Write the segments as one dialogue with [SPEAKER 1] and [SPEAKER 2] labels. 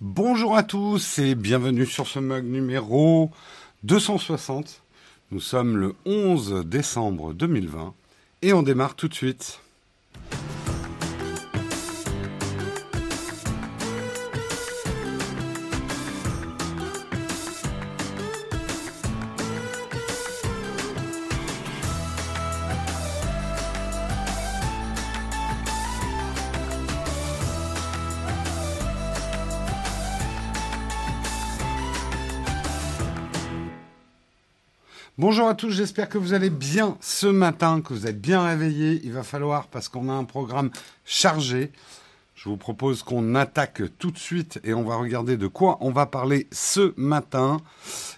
[SPEAKER 1] Bonjour à tous et bienvenue sur ce mug numéro 260. Nous sommes le 11 décembre 2020 et on démarre tout de suite. Bonjour à tous, j'espère que vous allez bien ce matin, que vous êtes bien réveillés. Il va falloir, parce qu'on a un programme chargé, je vous propose qu'on attaque tout de suite et on va regarder de quoi on va parler ce matin.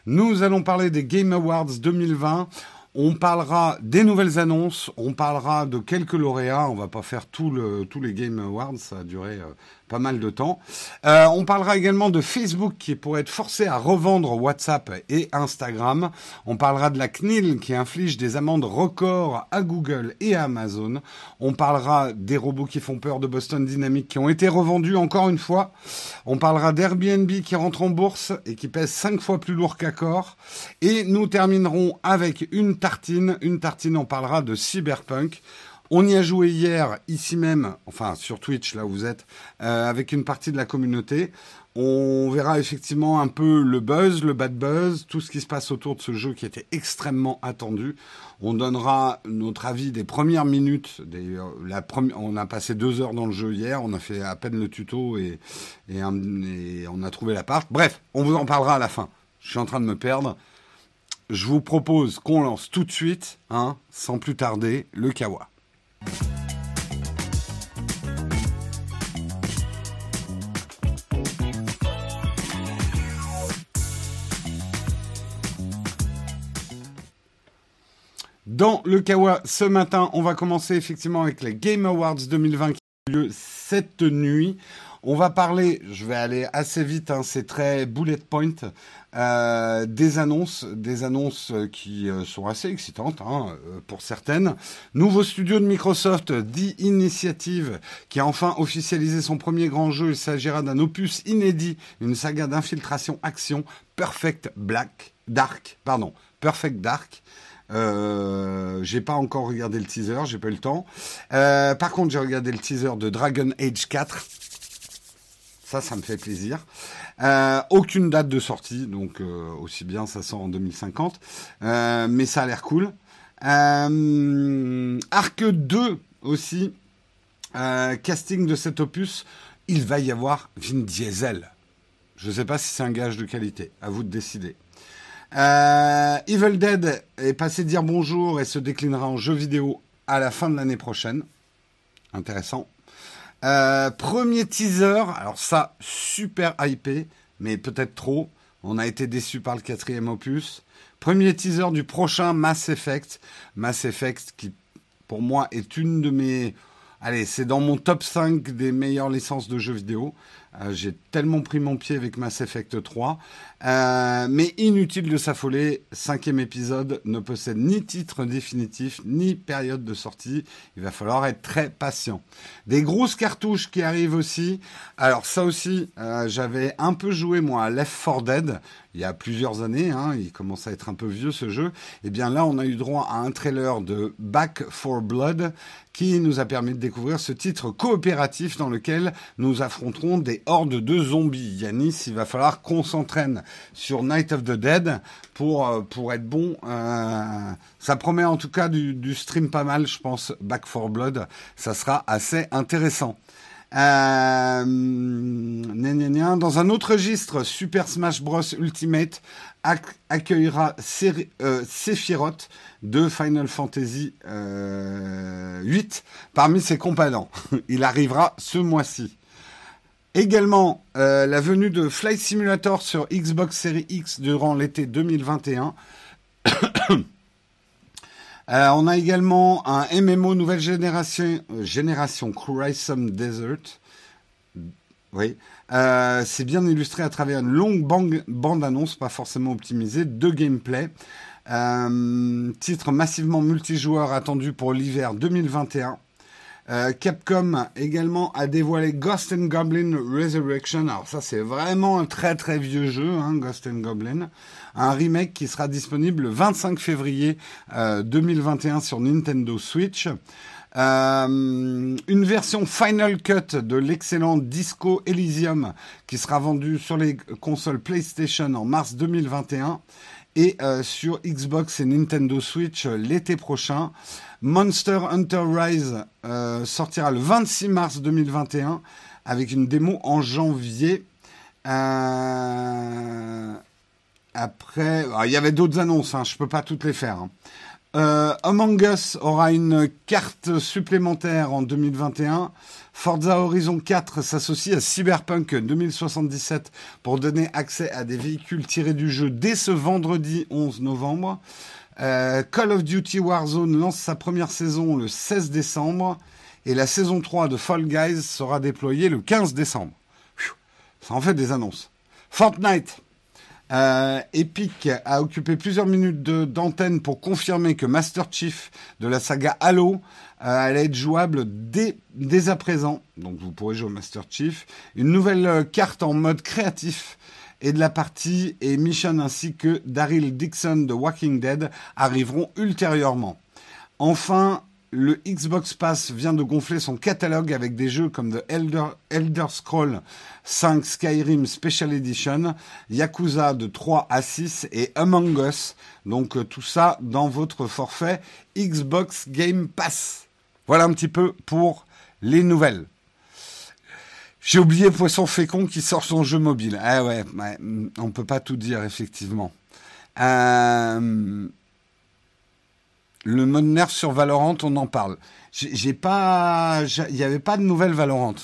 [SPEAKER 1] Nous allons parler des Game Awards 2020. On parlera des nouvelles annonces, on parlera de quelques lauréats. On va pas faire tout le, tous les Game Awards, ça a duré euh, pas mal de temps. Euh, on parlera également de Facebook qui pourrait être forcé à revendre WhatsApp et Instagram. On parlera de la CNIL qui inflige des amendes records à Google et à Amazon. On parlera des robots qui font peur de Boston Dynamics qui ont été revendus encore une fois. On parlera d'Airbnb qui rentre en bourse et qui pèse cinq fois plus lourd qu'Accor. Et nous terminerons avec une tartine. Une tartine, on parlera de Cyberpunk. On y a joué hier, ici même, enfin sur Twitch, là où vous êtes, euh, avec une partie de la communauté. On verra effectivement un peu le buzz, le bad buzz, tout ce qui se passe autour de ce jeu qui était extrêmement attendu. On donnera notre avis des premières minutes. Des, on a passé deux heures dans le jeu hier, on a fait à peine le tuto et, on a trouvé la part. Bref, on vous en parlera à la fin. Je suis en train de me perdre. Je vous propose qu'on lance tout de suite, hein, sans plus tarder, le Kawa. Dans le Kawa, ce matin, on va commencer effectivement avec les Game Awards 2020 qui ont lieu cette nuit. On va parler, je vais aller assez vite, hein, c'est très bullet point, euh, des annonces, des annonces qui euh, sont assez excitantes hein, euh, pour certaines. Nouveau studio de Microsoft, The Initiative, qui a enfin officialisé son premier grand jeu. Il s'agira d'un opus inédit, une saga d'infiltration action, Perfect Black, Dark, pardon, Perfect Dark. Euh, j'ai pas encore regardé le teaser, j'ai pas eu le temps. Euh, par contre, j'ai regardé le teaser de Dragon Age 4 ça, ça me fait plaisir. Euh, aucune date de sortie, donc euh, aussi bien ça sort en 2050. Euh, mais ça a l'air cool. Arc 2 aussi. casting de cet opus. Il va y avoir Vin Diesel. Je ne sais pas si c'est un gage de qualité. À vous de décider. Evil Dead est passé dire bonjour et se déclinera en jeu vidéo à la fin de l'année prochaine. Intéressant. Euh, premier teaser, alors ça, super hypé, mais peut-être trop. On a été déçu par le quatrième opus. Premier teaser du prochain Mass Effect. Mass Effect qui, pour moi, est une de mes... Allez, c'est dans mon top 5 des meilleures licences de jeux vidéo. Euh, j'ai tellement pris mon pied avec Mass Effect 3. Euh, mais inutile de s'affoler, cinquième épisode ne possède ni titre définitif, ni période de sortie. Il va falloir être très patient. Des grosses cartouches qui arrivent aussi. Alors ça aussi, euh, j'avais un peu joué moi à Left 4 Dead il y a plusieurs années. Hein, il commence à être un peu vieux ce jeu. Et eh bien là, on a eu droit à un trailer de Back for Blood qui nous a permis de découvrir ce titre coopératif dans lequel nous affronterons des horde de zombies. Yanis, il va falloir qu'on s'entraîne sur Night of the Dead pour, euh, pour être bon. Euh, ça promet en tout cas du, stream pas mal, je pense. Back for Blood, ça sera assez intéressant. Euh, dans un autre registre, Super Smash Bros Ultimate accueillera Sephiroth de Final Fantasy euh, 8 parmi ses compagnons. Il arrivera ce mois-ci. Également, euh, la venue de Flight Simulator sur Xbox Series X durant l'été 2021. Euh, on a également un MMO nouvelle génération, euh, génération Desert. Oui. c'est bien illustré à travers une longue bande-annonce, pas forcément optimisée, de gameplay. titre massivement multijoueur attendu pour l'hiver 2021. Euh, Capcom également a dévoilé Ghost and Goblin Resurrection. Alors ça c'est vraiment un très très vieux jeu, hein, Ghost and Goblin. Un remake qui sera disponible le 25 février 2021 euh, sur Nintendo Switch. Euh, une version Final Cut de l'excellent Disco Elysium qui sera vendu sur les consoles PlayStation en mars 2021 et sur Xbox et Nintendo Switch l'été prochain. Monster Hunter Rise euh, sortira le 26 mars 2021 avec une démo en janvier. Euh, après, ah, il y avait d'autres annonces, hein, je ne peux pas toutes les faire. Hein. Euh, Among Us aura une carte supplémentaire en 2021. Forza Horizon 4 s'associe à Cyberpunk 2077 pour donner accès à des véhicules tirés du jeu dès ce vendredi 11 novembre. Euh, Call of Duty Warzone lance sa première saison le 16 décembre et la saison 3 de Fall Guys sera déployée le 15 décembre. Ça en fait des annonces. Fortnite. Euh, Epic a occupé plusieurs minutes d'antenne pour confirmer que Master Chief de la saga Halo euh, allait être jouable dès, dès à présent. Donc vous pourrez jouer au Master Chief. Une nouvelle carte en mode créatif et de la partie et Mission ainsi que Daryl Dixon de Walking Dead arriveront ultérieurement. Enfin, le Xbox Pass vient de gonfler son catalogue avec des jeux comme The Elder, Elder Scroll 5 Skyrim Special Edition, Yakuza de 3 à 6 et Among Us. Donc euh, tout ça dans votre forfait Xbox Game Pass. Voilà un petit peu pour les nouvelles. J'ai oublié Poisson Fécond qui sort son jeu mobile. Ah ouais, ouais on peut pas tout dire, effectivement. Euh, le mode nerf sur Valorant, on en parle. J'ai pas, il n'y avait pas de nouvelles Valorant.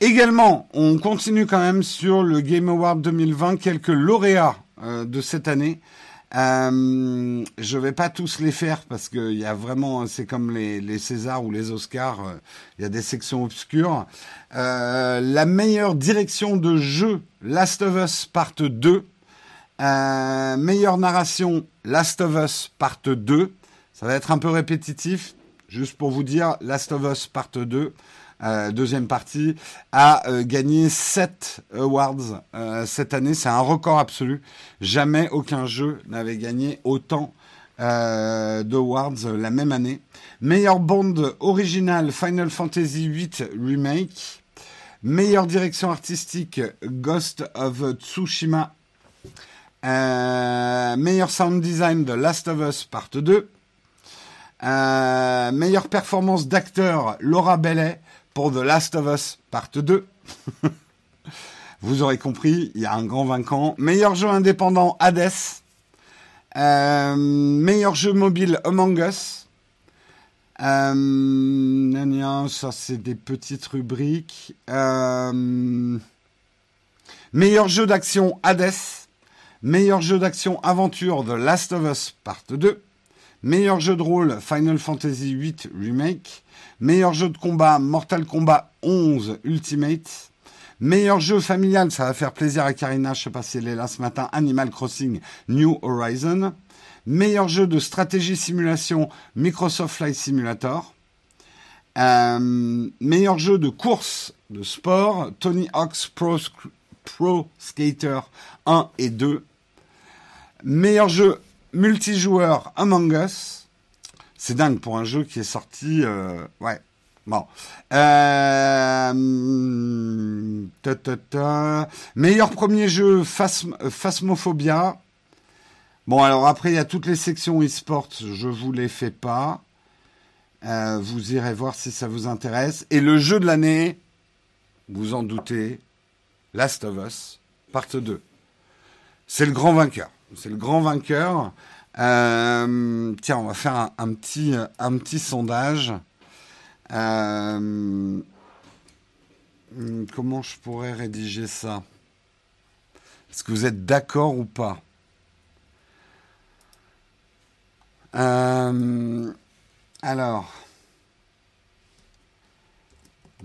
[SPEAKER 1] Également, on continue quand même sur le Game Award 2020, quelques lauréats euh, de cette année. Euh, je vais pas tous les faire parce qu'il y a vraiment, c'est comme les, les Césars ou les Oscars, euh, il y a des sections obscures. Euh, la meilleure direction de jeu, Last of Us Part 2. Euh, meilleure narration, Last of Us Part 2. Ça va être un peu répétitif, juste pour vous dire, Last of Us Part 2. Euh, deuxième partie, a euh, gagné 7 awards euh, cette année. C'est un record absolu. Jamais aucun jeu n'avait gagné autant d'awards la même année. Meilleure bande originale Final Fantasy VIII Remake. Meilleure direction artistique Ghost of Tsushima. meilleur sound design de Last of Us Part 2. meilleure performance d'acteur Laura Bellet pour The Last of Us Part 2. Vous aurez compris, il y a un grand vainquant. Meilleur jeu indépendant, Hades. Euh, meilleur jeu mobile, Among Us. Euh, ça c'est des petites rubriques. Euh, meilleur jeu d'action, Hades. Meilleur jeu d'action aventure, The Last of Us Part 2. Meilleur jeu de rôle, Final Fantasy VIII Remake. Meilleur jeu de combat, Mortal Kombat 11 Ultimate. Meilleur jeu familial, ça va faire plaisir à Karina, je sais pas si elle est là ce matin, Animal Crossing New Horizon. Meilleur jeu de stratégie simulation, Microsoft Flight Simulator. Euh, meilleur jeu de course, de sport, Tony Hawk's Pro, Pro Skater 1 et 2. Meilleur jeu multijoueur Among Us. C'est dingue pour un jeu qui est sorti. Euh, ouais. Bon. Euh, Meilleur premier jeu, Phasmophobia. Bon, alors après, il y a toutes les sections e-sport. Je vous les fais pas. Euh, vous irez voir si ça vous intéresse. Et le jeu de l'année, vous en doutez, Last of Us, part 2. C'est le grand vainqueur. C'est le grand vainqueur. Euh, tiens, on va faire un, petit, sondage. Euh, comment je pourrais rédiger ça? Est-ce que vous êtes d'accord ou pas? Euh, Alors,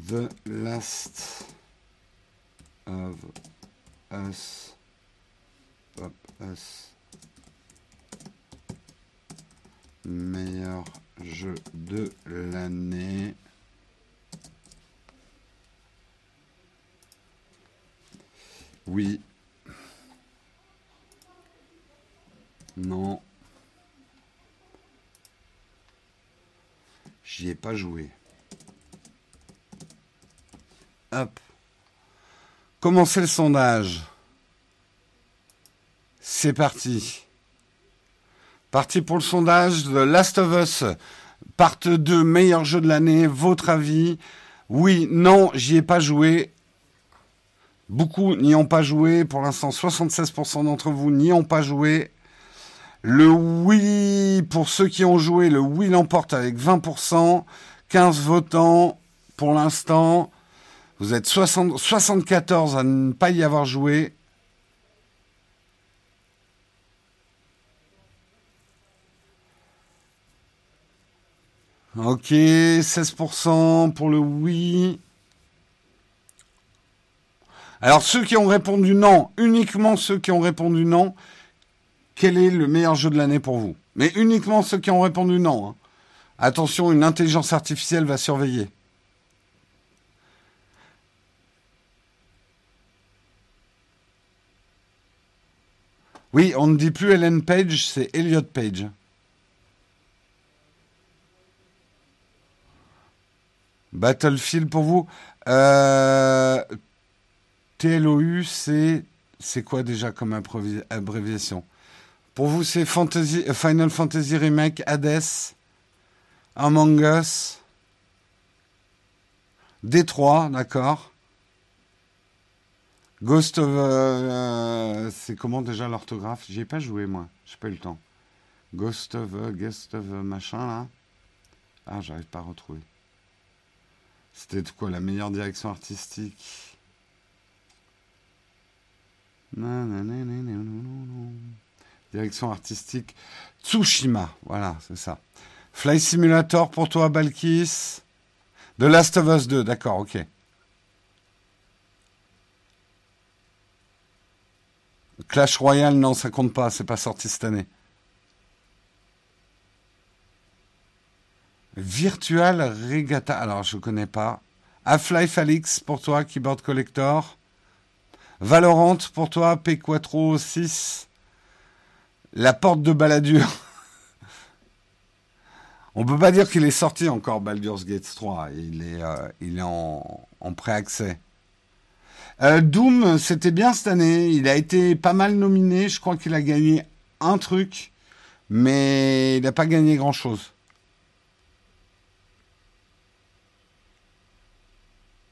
[SPEAKER 1] The Last of Us. Meilleur jeu de l'année. Oui. Non. J'y ai pas joué. Hop. Commencez le sondage? C'est parti. Parti pour le sondage The Last of Us, part 2, meilleur jeu de l'année, votre avis? Oui, non, j'y ai pas joué. Beaucoup n'y ont pas joué. Pour l'instant, 76% d'entre vous n'y ont pas joué. Le oui, pour ceux qui ont joué, le oui l'emporte avec 20%. 15 votants pour l'instant. Vous êtes 60, 74 à ne pas y avoir joué. Ok, 16% pour le oui. Alors ceux qui ont répondu non, uniquement ceux qui ont répondu non, quel est le meilleur jeu de l'année pour vous? Mais uniquement ceux qui ont répondu non. Hein. Attention, une intelligence artificielle va surveiller. Oui, on ne dit plus Ellen Page, c'est Elliot Page. Battlefield pour vous. Euh, TLOU, c'est c'est quoi déjà comme abréviation? Pour vous, c'est euh, Final Fantasy Remake, Hades, Among Us, D3, d'accord? Ghost of... Euh, c'est comment déjà l'orthographe? J'y ai pas joué, moi. J'ai pas eu le temps. Ghost of... Ghost of machin, là Ah, j'arrive pas à retrouver. C'était quoi la meilleure direction artistique? Direction artistique Tsushima, voilà, c'est ça. Fly Simulator pour toi, Balkis. The Last of Us 2, d'accord, ok. Clash Royale, non, ça compte pas, c'est pas sorti cette année. Virtual Regatta. Alors, je ne connais pas. Half-Life Alix pour toi, Keyboard Collector. Valorant pour toi, P4 6. La porte de Balladur. On peut pas dire qu'il est sorti encore, Baldur's Gate 3. Il est, euh, il est en, en pré-accès. Euh, Doom, c'était bien cette année. Il a été pas mal nominé. Je crois qu'il a gagné un truc, mais il n'a pas gagné grand-chose.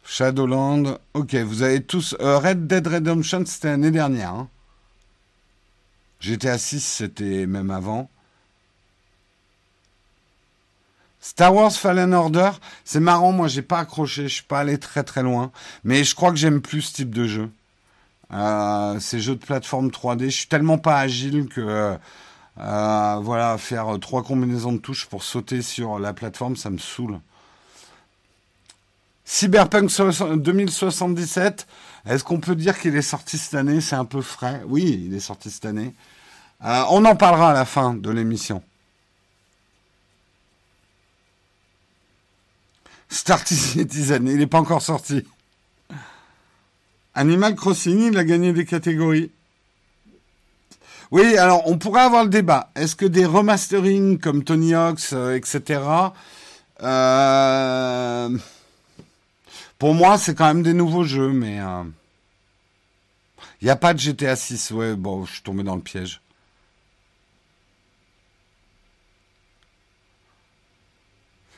[SPEAKER 1] Shadowland, ok, vous avez tous. Euh, Red Dead Redemption, c'était l'année dernière. Hein. GTA 6, c'était même avant. Star Wars Fallen Order, c'est marrant, moi j'ai pas accroché, je suis pas allé très très loin, mais je crois que j'aime plus ce type de jeu. Euh, ces jeux de plateforme 3D, je suis tellement pas agile que euh, voilà, faire trois combinaisons de touches pour sauter sur la plateforme, ça me saoule. Cyberpunk 2077, est-ce qu'on peut dire qu'il est sorti cette année? C'est un peu frais. Oui, il est sorti cette année. Euh, on en parlera à la fin de l'émission. Star Citizen, il n'est pas encore sorti. Animal Crossing, il a gagné des catégories. Oui, alors on pourrait avoir le débat. Est-ce que des remasterings comme Tony Hawk's, euh, etc., pour moi, c'est quand même des nouveaux jeux, mais il euh, n'y a pas de GTA 6. Ouais, bon, je suis tombé dans le piège.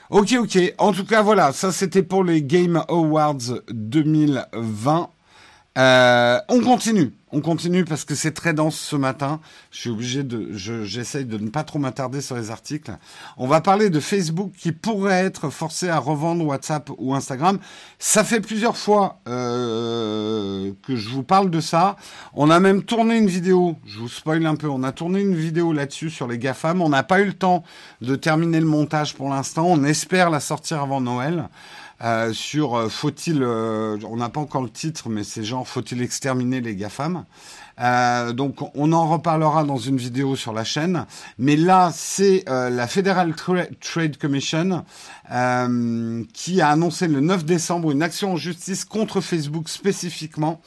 [SPEAKER 1] Ok, ok. En tout cas, voilà, ça c'était pour les Game Awards 2020. Euh, on continue. On continue parce que c'est très dense ce matin. Je suis obligé de, j'essaye de ne pas trop m'attarder sur les articles. On va parler de Facebook qui pourrait être forcé à revendre WhatsApp ou Instagram. Ça fait plusieurs fois euh, que je vous parle de ça. On a même tourné une vidéo. Je vous spoil un peu. On a tourné une vidéo là-dessus sur les GAFAM. On n'a pas eu le temps de terminer le montage pour l'instant. On espère la sortir avant Noël. Euh, sur euh, faut-il, euh, on n'a pas encore le titre, mais c'est genre faut-il exterminer les GAFAM? Donc on en reparlera dans une vidéo sur la chaîne. Mais là, c'est la Federal Trade Commission qui a annoncé le 9 décembre une action en justice contre Facebook spécifiquement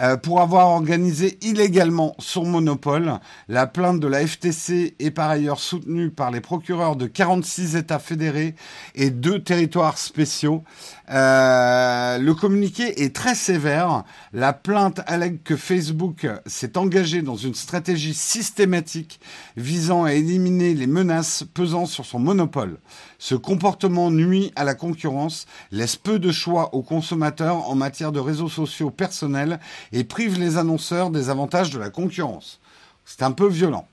[SPEAKER 1] euh, pour avoir organisé illégalement son monopole. La plainte de la FTC est par ailleurs soutenue par les procureurs de 46 États fédérés et deux territoires spéciaux. Euh, le communiqué est très sévère. La plainte allègue que Facebook s'est engagé dans une stratégie systématique visant à éliminer les menaces pesant sur son monopole. Ce comportement nuit à la concurrence, laisse peu de choix aux consommateurs en matière de réseaux sociaux personnels et prive les annonceurs des avantages de la concurrence. C'est un peu violent.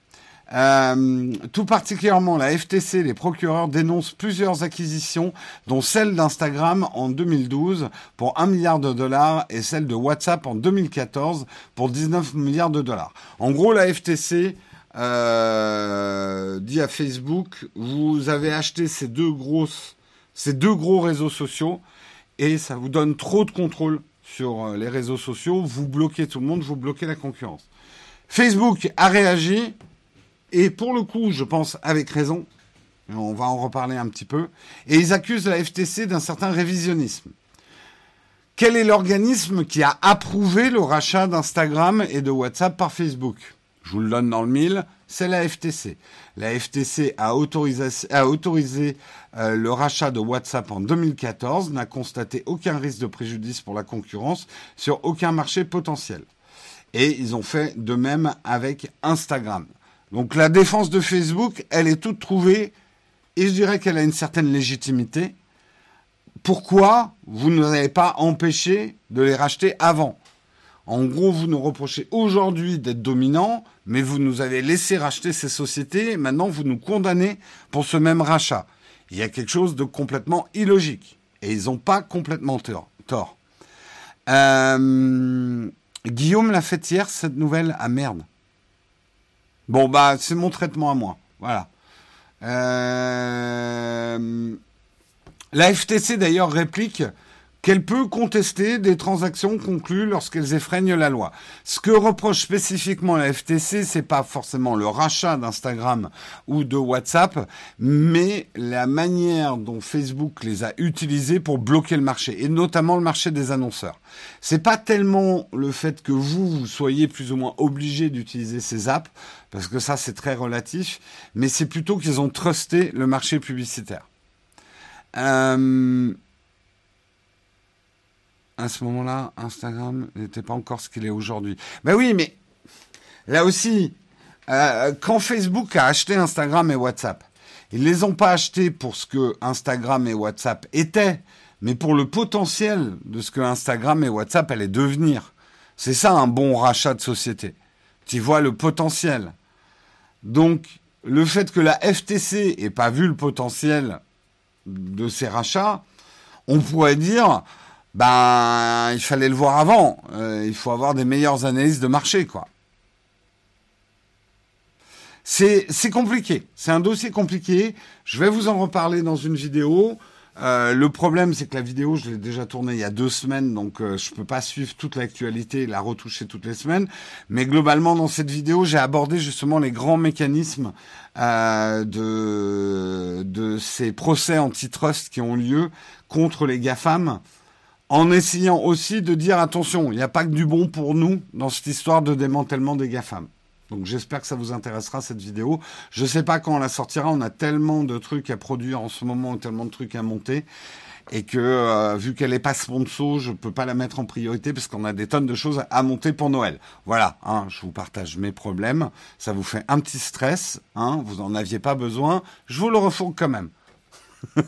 [SPEAKER 1] Euh, tout particulièrement, la FTC les procureurs dénoncent plusieurs acquisitions, dont celle d'Instagram en 2012 pour 1 milliard de dollars et celle de WhatsApp en 2014 pour 19 milliards de dollars. En gros, la FTC euh, dit à Facebook, vous avez acheté ces deux grosses, ces deux gros réseaux sociaux et ça vous donne trop de contrôle sur euh, les réseaux sociaux. Vous bloquez tout le monde, vous bloquez la concurrence. Facebook a réagi et pour le coup, je pense avec raison. On va en reparler un petit peu. Et ils accusent la FTC d'un certain révisionnisme. Quel est l'organisme qui a approuvé le rachat d'Instagram et de WhatsApp par Facebook? Je vous le donne dans le mille, c'est la FTC. La FTC a autorisé, euh, le rachat de WhatsApp en 2014, n'a constaté aucun risque de préjudice pour la concurrence sur aucun marché potentiel. Et ils ont fait de même avec Instagram. Donc la défense de Facebook, elle est toute trouvée et je dirais qu'elle a une certaine légitimité. Pourquoi vous ne avez pas empêché de les racheter avant? En gros, vous nous reprochez aujourd'hui d'être dominant, mais vous nous avez laissé racheter ces sociétés, maintenant vous nous condamnez pour ce même rachat. Il y a quelque chose de complètement illogique. Et ils n'ont pas complètement tort. Euh, Guillaume l'a fait hier, cette nouvelle. Ah merde. Bon, bah, c'est mon traitement à moi. Voilà. Euh, la FTC, d'ailleurs, réplique qu'elle peut contester des transactions conclues lorsqu'elles effreignent la loi. Ce que reproche spécifiquement la FTC, c'est pas forcément le rachat d'Instagram ou de WhatsApp, mais la manière dont Facebook les a utilisés pour bloquer le marché, et notamment le marché des annonceurs. C'est pas tellement le fait que vous, vous soyez plus ou moins obligé d'utiliser ces apps, parce que ça c'est très relatif, mais c'est plutôt qu'ils ont trusté le marché publicitaire. Euh, à ce moment-là, Instagram n'était pas encore ce qu'il est aujourd'hui. Ben oui, mais là aussi, euh, quand Facebook a acheté Instagram et WhatsApp, ils ne les ont pas achetés pour ce que Instagram et WhatsApp étaient, mais pour le potentiel de ce que Instagram et WhatsApp allaient devenir. C'est ça un bon rachat de société. Tu vois le potentiel. Donc, le fait que la FTC ait pas vu le potentiel de ces rachats, on pourrait dire, ben il fallait le voir avant. Euh, il faut avoir des meilleures analyses de marché, quoi. C'est compliqué. C'est un dossier compliqué. Je vais vous en reparler dans une vidéo. Euh, le problème, c'est que la vidéo, je l'ai déjà tournée il y a deux semaines, donc euh, je peux pas suivre toute l'actualité et la retoucher toutes les semaines. Mais globalement, dans cette vidéo, j'ai abordé justement les grands mécanismes euh, de de ces procès antitrust qui ont lieu contre les GAFAM en essayant aussi de dire attention, il n'y a pas que du bon pour nous dans cette histoire de démantèlement des GAFAM. Donc j'espère que ça vous intéressera cette vidéo. Je ne sais pas quand on la sortira, on a tellement de trucs à produire en ce moment, tellement de trucs à monter, et que euh, vu qu'elle n'est pas sponsor, je ne peux pas la mettre en priorité parce qu'on a des tonnes de choses à monter pour Noël. Voilà, hein, je vous partage mes problèmes, ça vous fait un petit stress, hein, vous n'en aviez pas besoin, je vous le refourgue quand même.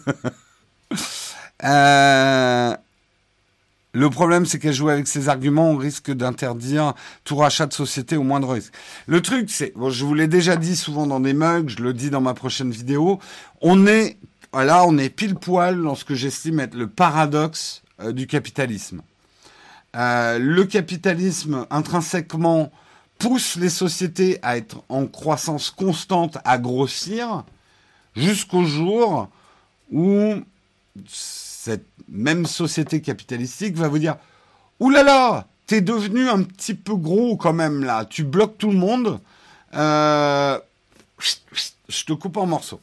[SPEAKER 1] euh... Le problème, c'est qu'elle joue avec ces arguments, on risque d'interdire tout rachat de société au moindre risque. Le truc, c'est, je vous l'ai déjà dit souvent dans des mugs, je le dis dans ma prochaine vidéo, on est, là, on est pile poil dans ce que j'estime être le paradoxe euh, du capitalisme. Euh, le capitalisme, intrinsèquement, pousse les sociétés à être en croissance constante, à grossir, jusqu'au jour où cette même société capitalistique va vous dire Ouh là là, t'es devenu un petit peu gros quand même là, tu bloques tout le monde, euh, je te coupe en morceaux.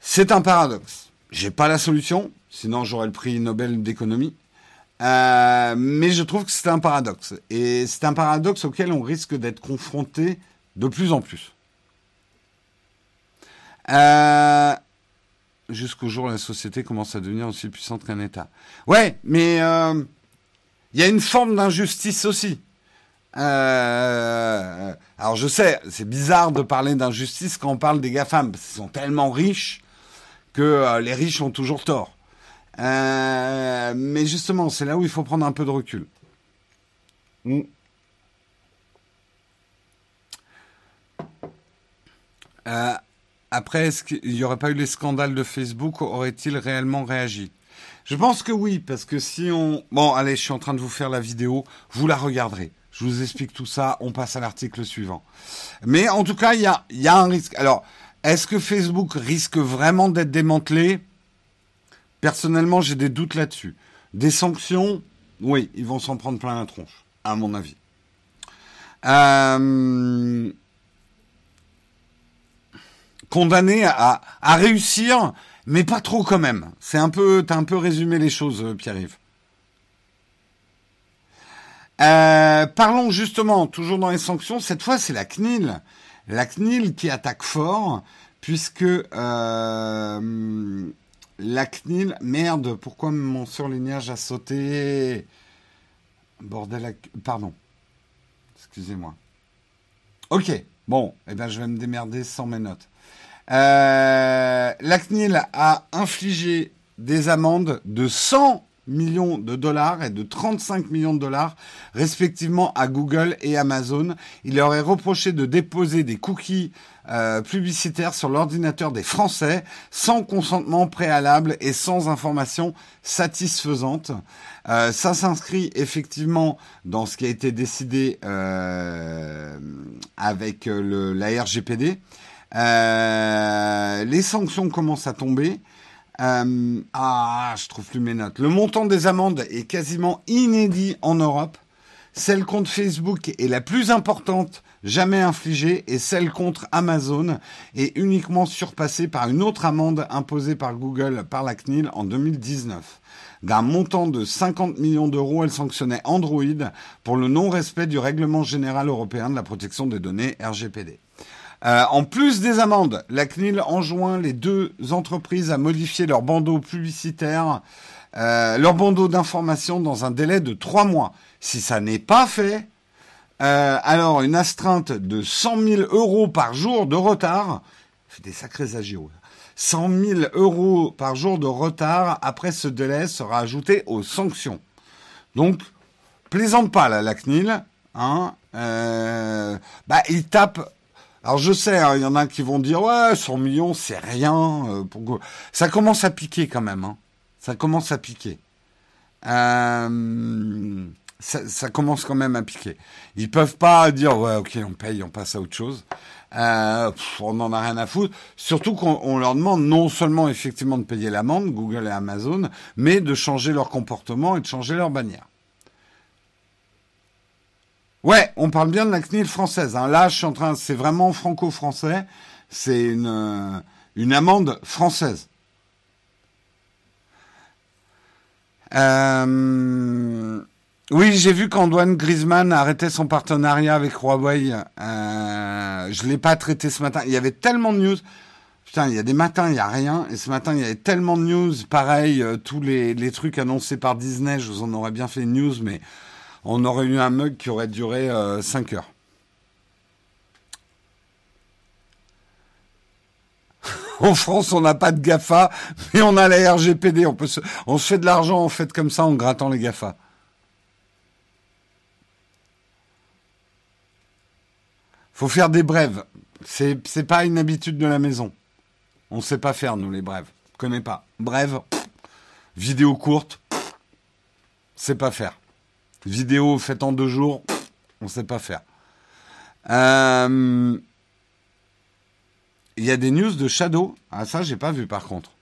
[SPEAKER 1] C'est un paradoxe. J'ai pas la solution, sinon j'aurais le prix Nobel d'économie. Euh, mais je trouve que c'est un paradoxe. Et c'est un paradoxe auquel on risque d'être confronté de plus en plus. Euh, jusqu'au jour où la société commence à devenir aussi puissante qu'un État. Ouais, mais euh, il y a une forme d'injustice aussi. Euh, alors je sais, c'est bizarre de parler d'injustice quand on parle des GAFAM, parce qu'ils sont tellement riches que les riches ont toujours tort. mais justement, c'est là où il faut prendre un peu de recul. Mm. Après, est-ce qu'il n'y aurait pas eu les scandales de Facebook Aurait-il réellement réagi? Je pense que oui, parce que si on... Bon, allez, je suis en train de vous faire la vidéo, vous la regarderez. Je vous explique tout ça, on passe à l'article suivant. Mais en tout cas, il y a, y a un risque. Alors, est-ce que Facebook risque vraiment d'être démantelé? Personnellement, j'ai des doutes là-dessus. Des sanctions, oui, ils vont s'en prendre plein la tronche, à mon avis. Euh condamné à, réussir, mais pas trop quand même. C'est un peu, t'as un peu résumé les choses, euh, Pierre-Yves. Euh, parlons justement, toujours dans les sanctions, cette fois c'est la CNIL. La CNIL qui attaque fort, puisque euh, la CNIL... Merde, pourquoi mon surlignage a sauté? Bordel, pardon. Excusez-moi. Ok, bon, eh ben je vais me démerder sans mes notes. Euh, la CNIL a infligé des amendes de 100 millions de dollars et de 35 millions de dollars, respectivement à Google et Amazon. Il leur est reproché de déposer des cookies euh, publicitaires sur l'ordinateur des Français sans consentement préalable et sans information satisfaisante. Euh, ça s'inscrit effectivement dans ce qui a été décidé euh, avec le, la RGPD. Euh, les sanctions commencent à tomber. Euh, ah, je trouve plus mes notes. Le montant des amendes est quasiment inédit en Europe. Celle contre Facebook est la plus importante jamais infligée et celle contre Amazon est uniquement surpassée par une autre amende imposée par Google par la CNIL en 2019. D'un montant de 50 millions d'euros, elle sanctionnait Android pour le non-respect du règlement général européen de la protection des données RGPD. Euh, en plus des amendes, la CNIL enjoint les deux entreprises à modifier leur bandeau publicitaire, euh, leur bandeau d'information dans un délai de trois mois. Si ça n'est pas fait, euh, alors une astreinte de 100 000 euros par jour de retard, fait des sacrés agios, 100 000 euros par jour de retard après ce délai sera ajouté aux sanctions. Donc, plaisante pas là, la CNIL, hein, euh, bah, il tape alors je sais, hein, il y en a qui vont dire ouais, 100 millions, c'est rien. Euh. Ça commence à piquer quand même. Hein. Ça commence à piquer. Euh, ça, commence quand même à piquer. Ils peuvent pas dire ouais, ok, on paye, on passe à autre chose. Euh, on n'en a rien à foutre. Surtout qu'on leur demande non seulement effectivement de payer l'amende, Google et Amazon, mais de changer leur comportement et de changer leur bannière. Ouais, on parle bien de la CNIL française. Hein. Là, je suis en train, c'est vraiment franco-français. C'est une, euh, une amende française. Euh, oui, j'ai vu qu'Antoine Griezmann a arrêté son partenariat avec Huawei. Euh, je l'ai pas traité ce matin. Il y avait tellement de news. Putain, il y a des matins, il y a rien. Et ce matin, il y avait tellement de news. Pareil, euh, tous les, les trucs annoncés par Disney, je vous en aurais bien fait une news, mais on aurait eu un mug qui aurait duré 5 euh, heures. en France, on n'a pas de GAFA, mais on a la RGPD. On, peut se, on fait de l'argent en fait comme ça en grattant les GAFA. Faut faire des brèves. C'est, c'est pas une habitude de la maison. On sait pas faire, nous, les brèves. Connais pas. Brève, vidéo courte, c'est pas faire. Vidéo faite en deux jours, on ne sait pas faire. Euh, il y a des news de Shadow. Ah ça, j'ai pas vu par contre.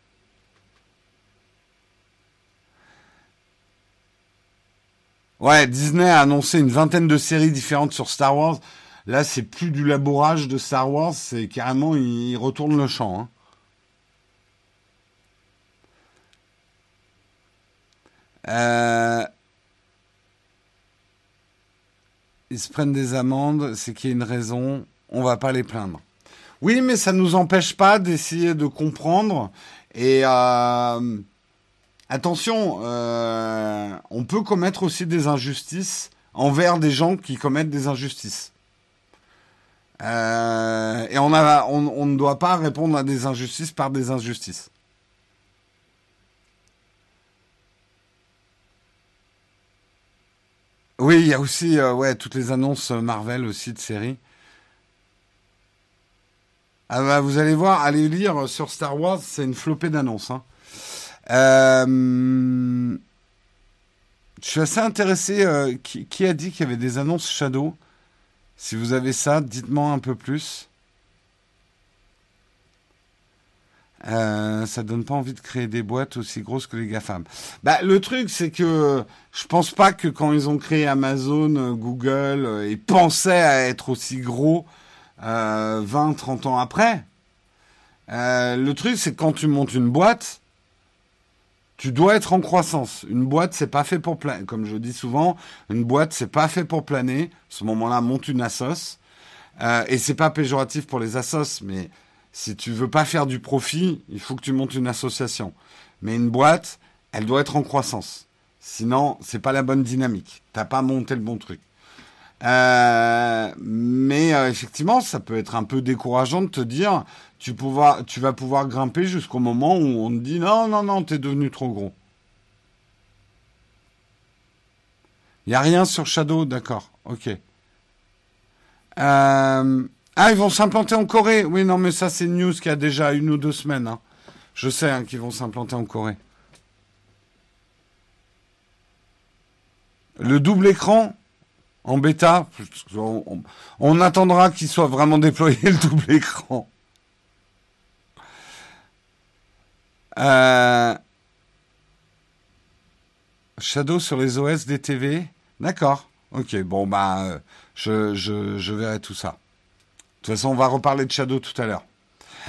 [SPEAKER 1] Ouais, Disney a annoncé une vingtaine de séries différentes sur Star Wars. Là, c'est plus du labourage de Star Wars, c'est carrément, ils retournent le champ. Hein. Euh, ils se prennent des amendes, c'est qu'il y a une raison, on va pas les plaindre. Oui, mais ça ne nous empêche pas d'essayer de comprendre. Et euh, attention, euh, on peut commettre aussi des injustices envers des gens qui commettent des injustices. Euh, et on, on, ne doit pas répondre à des injustices par des injustices. Oui, il y a aussi ouais, toutes les annonces Marvel aussi de séries. Ah bah, vous allez voir, allez lire sur Star Wars, c'est une flopée d'annonces. Hein. Euh, je suis assez intéressé. Euh, qui, a dit qu'il y avait des annonces Shadow? Si vous avez ça, dites-moi un peu plus. Euh, ça donne pas envie de créer des boîtes aussi grosses que les GAFAM. Bah, le truc, c'est que je pense pas que quand ils ont créé Amazon, Google, ils pensaient à être aussi gros 20, 30 ans après. Euh, le truc, c'est que quand tu montes une boîte, tu dois être en croissance. Une boîte, c'est pas fait pour planer. Comme je dis souvent, une boîte, c'est pas fait pour planer. À ce moment-là, monte une assos. Euh, et c'est pas péjoratif pour les assos, mais si tu veux pas faire du profit, il faut que tu montes une association. Mais une boîte, elle doit être en croissance. Sinon, c'est pas la bonne dynamique. T'as pas monté le bon truc. Euh, mais euh, effectivement, ça peut être un peu décourageant de te dire, tu, vas pouvoir grimper jusqu'au moment où on te dit non, non, non, t'es devenu trop gros. Il n'y a rien sur Shadow, d'accord, ok. Euh, ah, ils vont s'implanter en Corée. Oui, non, mais ça, c'est une news qui a déjà une ou deux semaines. Hein. Je sais hein, qu'ils vont s'implanter en Corée. Le double écran, en bêta. On, attendra qu'il soit vraiment déployé le double écran. Euh, Shadow sur les OS des TV. D'accord. Ok, bon, bah, je, je, verrai tout ça. De toute façon, on va reparler de Shadow tout à l'heure.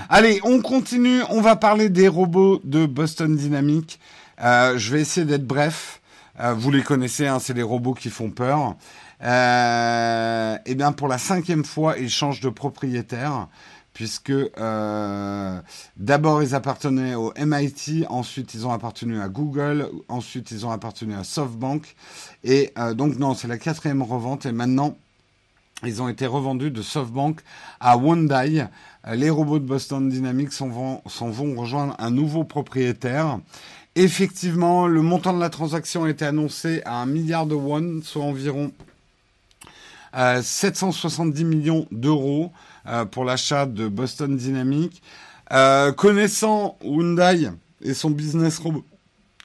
[SPEAKER 1] Allez, on continue. On va parler des robots de Boston Dynamics. Euh, je vais essayer d'être bref. Euh, vous les connaissez, hein, c'est les robots qui font peur. Et bien pour la cinquième fois, ils changent de propriétaire puisque euh, d'abord ils appartenaient au MIT, ensuite ils ont appartenu à Google, ensuite ils ont appartenu à SoftBank, et donc non, c'est la quatrième revente, et maintenant ils ont été revendus de SoftBank à Hyundai. Les robots de Boston Dynamics s'en vont, vont, rejoindre un nouveau propriétaire. Effectivement, le montant de la transaction a été annoncé à un milliard de won, soit environ 770 millions d'euros euh, pour l'achat de Boston Dynamics. Euh, connaissant Hyundai et son business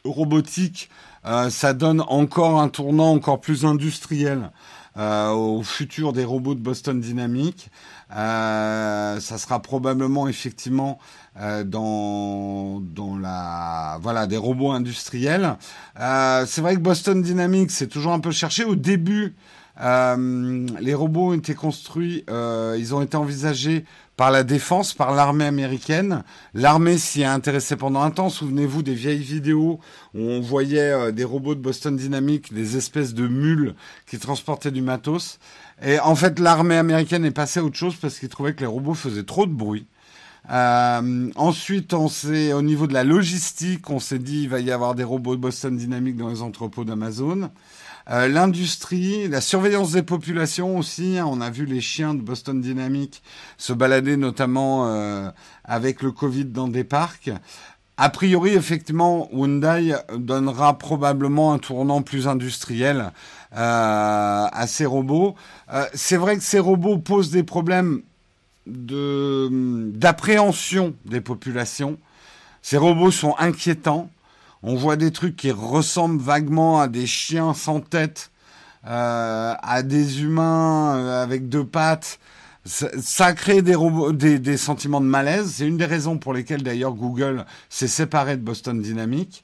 [SPEAKER 1] robotique, euh, ça donne encore un tournant encore plus industriel au futur des robots de Boston Dynamics. ça sera probablement effectivement dans dans la voilà des robots industriels. c'est vrai que Boston Dynamics c'est toujours un peu cherché au début. Euh, les robots ont été construits, euh, ils ont été envisagés par la défense, par l'armée américaine. L'armée s'y est intéressée pendant un temps. Souvenez-vous des vieilles vidéos où on voyait euh, des robots de Boston Dynamics, des espèces de mules qui transportaient du matos. Et en fait, l'armée américaine est passée à autre chose parce qu'ils trouvaient que les robots faisaient trop de bruit. Euh, ensuite, on s'est, au niveau de la logistique, on s'est dit il va y avoir des robots de Boston Dynamics dans les entrepôts d'Amazon. Euh, l'industrie, la surveillance des populations aussi. Hein. on a vu les chiens de Boston Dynamics se balader notamment euh, avec le Covid dans des parcs. A priori, effectivement, Hyundai donnera probablement un tournant plus industriel euh, à ces robots. c'est vrai que ces robots posent des problèmes d'appréhension des populations. Ces robots sont inquiétants. On voit des trucs qui ressemblent vaguement à des chiens sans tête, euh, à des humains euh, avec deux pattes. Ça, crée des, des, des sentiments de malaise. C'est une des raisons pour lesquelles d'ailleurs Google s'est séparé de Boston Dynamics.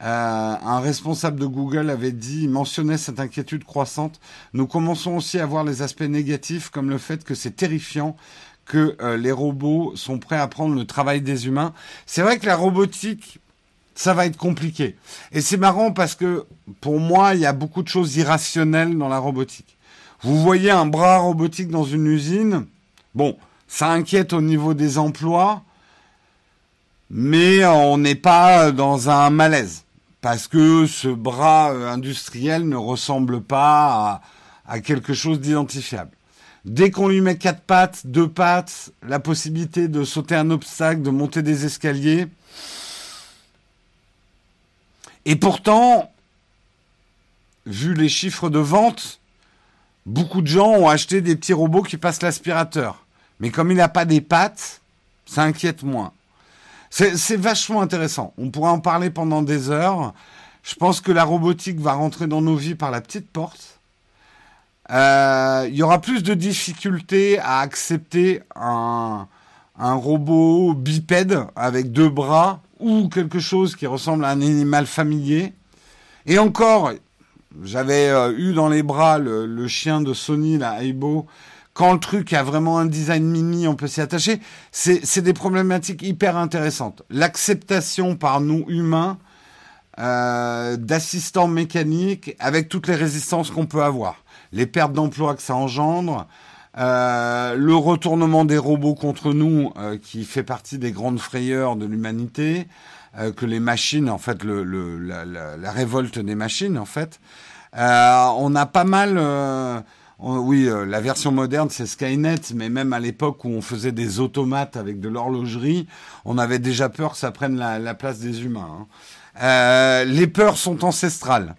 [SPEAKER 1] un responsable de Google avait dit, mentionnait cette inquiétude croissante. Nous commençons aussi à voir les aspects négatifs comme le fait que c'est terrifiant que les robots sont prêts à prendre le travail des humains. C'est vrai que la robotique, ça va être compliqué. Et c'est marrant parce que pour moi, il y a beaucoup de choses irrationnelles dans la robotique. Vous voyez un bras robotique dans une usine, bon, ça inquiète au niveau des emplois, mais on n'est pas dans un malaise parce que ce bras euh, industriel ne ressemble pas à, à quelque chose d'identifiable. Dès qu'on lui met quatre pattes, deux pattes, la possibilité de sauter un obstacle, de monter des escaliers, et pourtant, vu les chiffres de vente, beaucoup de gens ont acheté des petits robots qui passent l'aspirateur. Mais comme il n'a pas des pattes, ça inquiète moins. C'est vachement intéressant. On pourrait en parler pendant des heures. Je pense que la robotique va rentrer dans nos vies par la petite porte. Euh, il y aura plus de difficultés à accepter un, un robot bipède avec deux bras ou quelque chose qui ressemble à un animal familier. Et encore, j'avais euh, eu dans les bras le, chien de Sony, la Aibo. Quand le truc a vraiment un design mini, on peut s'y attacher. C'est des problématiques hyper intéressantes. L'acceptation par nous humains euh, d'assistants mécaniques avec toutes les résistances qu'on peut avoir. Les pertes d'emploi que ça engendre, euh, le retournement des robots contre nous, euh, qui fait partie des grandes frayeurs de l'humanité, euh, que les machines, en fait, le, le la, la, révolte des machines, en fait. on a pas mal. oui, la version moderne, c'est Skynet, mais même à l'époque où on faisait des automates avec de l'horlogerie, on avait déjà peur que ça prenne la, la place des humains. Hein. les peurs sont ancestrales.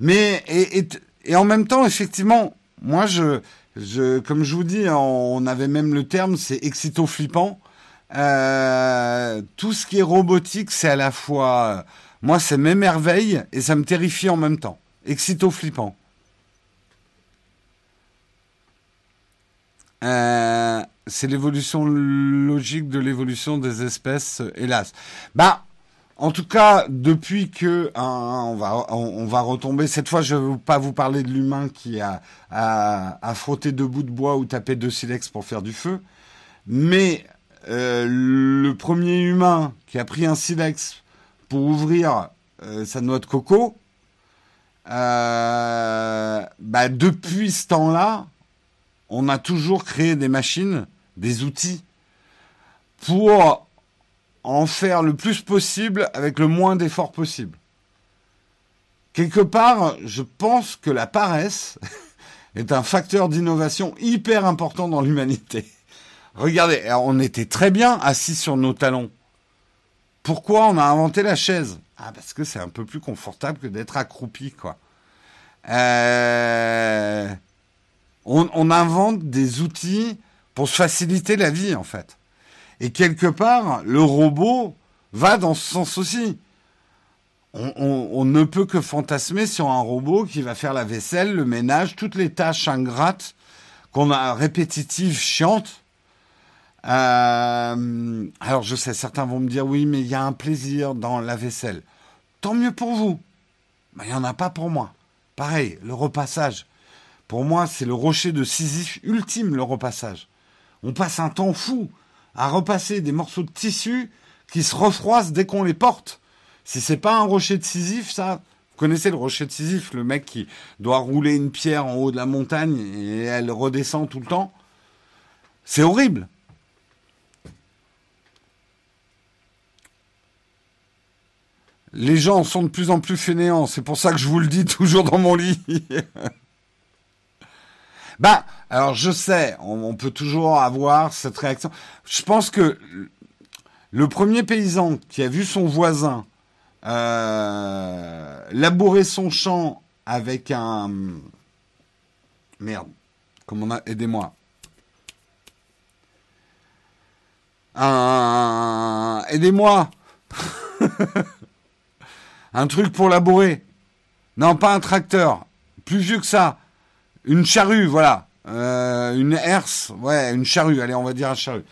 [SPEAKER 1] mais et, et et en même temps, effectivement, moi, je, je, comme je vous dis, on avait même le terme, c'est excito-flippant. Euh, tout ce qui est robotique, c'est à la fois, moi, ça m'émerveille et ça me terrifie en même temps. Excito-flippant. Euh, c'est l'évolution logique de l'évolution des espèces, hélas. Bah, en tout cas, depuis que on va on, va retomber cette fois, je ne vais pas vous parler de l'humain qui a, a, frotté deux bouts de bois ou tapé deux silex pour faire du feu, mais euh, le premier humain qui a pris un silex pour ouvrir euh, sa noix de coco, euh, bah, depuis ce temps-là, on a toujours créé des machines, des outils pour en faire le plus possible avec le moins d'efforts possible. Quelque part, je pense que la paresse est un facteur d'innovation hyper important dans l'humanité. Regardez, on était très bien assis sur nos talons. Pourquoi on a inventé la chaise? Ah, parce que c'est un peu plus confortable que d'être accroupi. Euh, on, on invente des outils pour se faciliter la vie, en fait. Et quelque part, le robot va dans ce sens aussi. On, ne peut que fantasmer sur un robot qui va faire la vaisselle, le ménage, toutes les tâches ingrates qu'on a répétitives, chiantes. Euh, alors je sais, certains vont me dire oui, mais il y a un plaisir dans la vaisselle. Tant mieux pour vous. Mais il n'y en a pas pour moi. Pareil, le repassage. Pour moi, c'est le rocher de Sisyphe ultime, le repassage. On passe un temps fou à repasser des morceaux de tissu qui se refroidissent dès qu'on les porte. Si c'est pas un rocher de Sisyphe, ça, vous connaissez le rocher de Sisyphe, le mec qui doit rouler une pierre en haut de la montagne et elle redescend tout le temps. C'est horrible. Les gens sont de plus en plus fainéants, c'est pour ça que je vous le dis toujours dans mon lit. ben, alors je sais, on, peut toujours avoir cette réaction. Je pense que le premier paysan qui a vu son voisin euh, labourer son champ avec un merde, comment on a aidez-moi. Un aidez-moi. un truc pour labourer. Non, pas un tracteur. Plus vieux que ça. Une charrue, voilà. Euh, une herse, ouais, une charrue, allez, on va dire un charrue.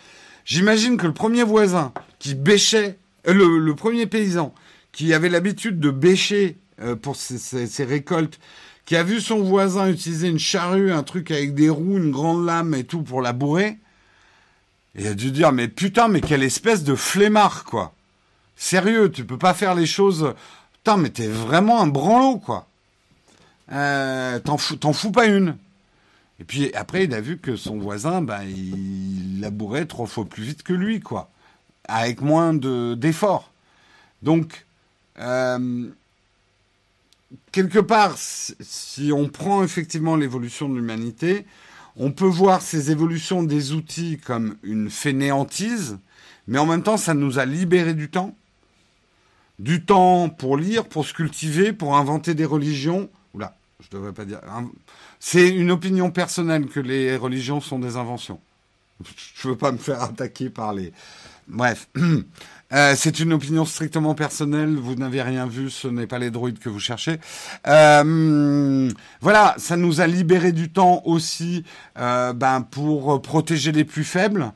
[SPEAKER 1] J'imagine que le premier voisin qui bêchait le, premier paysan qui avait l'habitude de bêcher pour ses, récoltes, qui a vu son voisin utiliser une charrue, un truc avec des roues, une grande lame et tout pour labourer, il a dû dire mais putain mais quelle espèce de flemmard quoi. Sérieux, tu peux pas faire les choses. Putain mais t'es vraiment un branlot quoi. Euh, t'en fous, pas une. Et puis après, il a vu que son voisin, ben, il labourait trois fois plus vite que lui, quoi, avec moins de d'efforts. Donc, euh, quelque part, si on prend effectivement l'évolution de l'humanité, on peut voir ces évolutions des outils comme une fainéantise, mais en même temps, ça nous a libéré du temps. Du temps pour lire, pour se cultiver, pour inventer des religions, je devrais pas dire. C'est une opinion personnelle que les religions sont des inventions. Je veux pas me faire attaquer par les. Bref, euh, c'est une opinion strictement personnelle. Vous n'avez rien vu, ce n'est pas les droïdes que vous cherchez. Euh, voilà, ça nous a libéré du temps aussi, euh, ben pour protéger les plus faibles.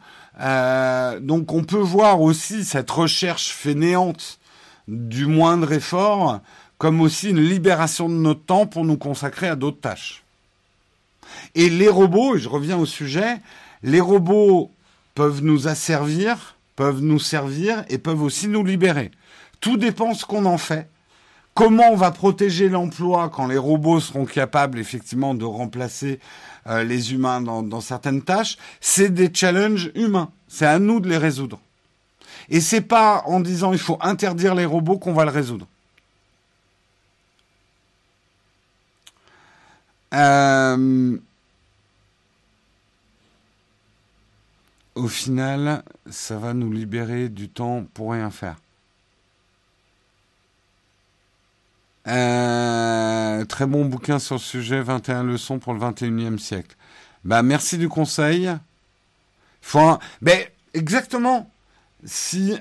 [SPEAKER 1] donc on peut voir aussi cette recherche fainéante du moindre effort comme aussi une libération de notre temps pour nous consacrer à d'autres tâches. Et les robots, et je reviens au sujet, les robots peuvent nous asservir, peuvent nous servir et peuvent aussi nous libérer. Tout dépend ce qu'on en fait. Comment on va protéger l'emploi quand les robots seront capables effectivement de remplacer euh, les humains dans, dans certaines tâches? C'est des challenges humains. C'est à nous de les résoudre. Et c'est pas en disant il faut interdire les robots qu'on va le résoudre. Euh, au final, ça va nous libérer du temps pour rien faire. Euh, très bon bouquin sur le sujet, 21 leçons pour le 21e siècle. Bah, merci du conseil. Exactement. Si,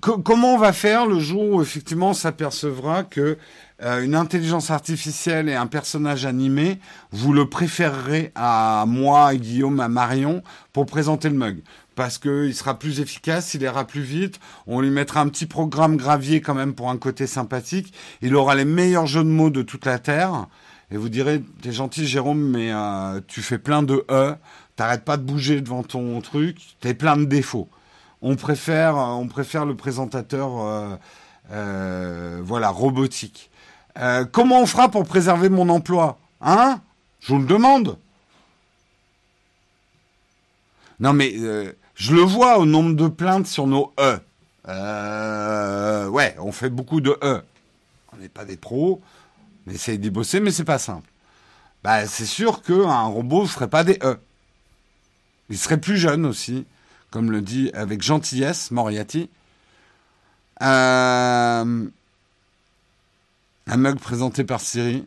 [SPEAKER 1] comment on va faire le jour où effectivement on s'apercevra que euh, une intelligence artificielle et un personnage animé, vous le préférerez à moi, à Guillaume, à Marion pour présenter le mug? Parce qu'il sera plus efficace, il ira plus vite, on lui mettra un petit programme gravier quand même pour un côté sympathique, il aura les meilleurs jeux de mots de toute la Terre, et vous direz, t'es gentil Jérôme, mais euh, tu fais plein de E, t'arrêtes pas de bouger devant ton truc, t'as plein de défauts. On préfère, le présentateur, euh, voilà, robotique. Euh, comment on fera pour préserver mon emploi Hein? Je vous le demande. Non mais euh, je le vois au nombre de plaintes sur nos E. Euh, ouais, on fait beaucoup de E. On n'est pas des pros. On essaye d'y bosser, mais c'est pas simple. Bah, c'est sûr qu'un robot ne ferait pas des E. Il serait plus jeune aussi, comme le dit avec gentillesse Moriarty. Euh, un mug présenté par Siri.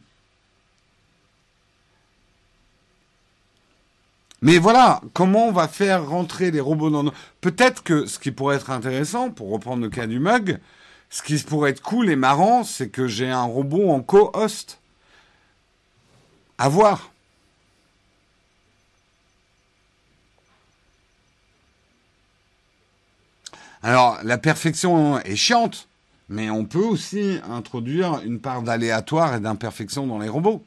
[SPEAKER 1] Mais voilà, comment on va faire rentrer les robots dans nos... Peut-être que ce qui pourrait être intéressant, pour reprendre le cas du mug, ce qui pourrait être cool et marrant, c'est que j'ai un robot en co-host. À voir. Alors, la perfection est chiante mais on peut aussi introduire une part d'aléatoire et d'imperfection dans les robots.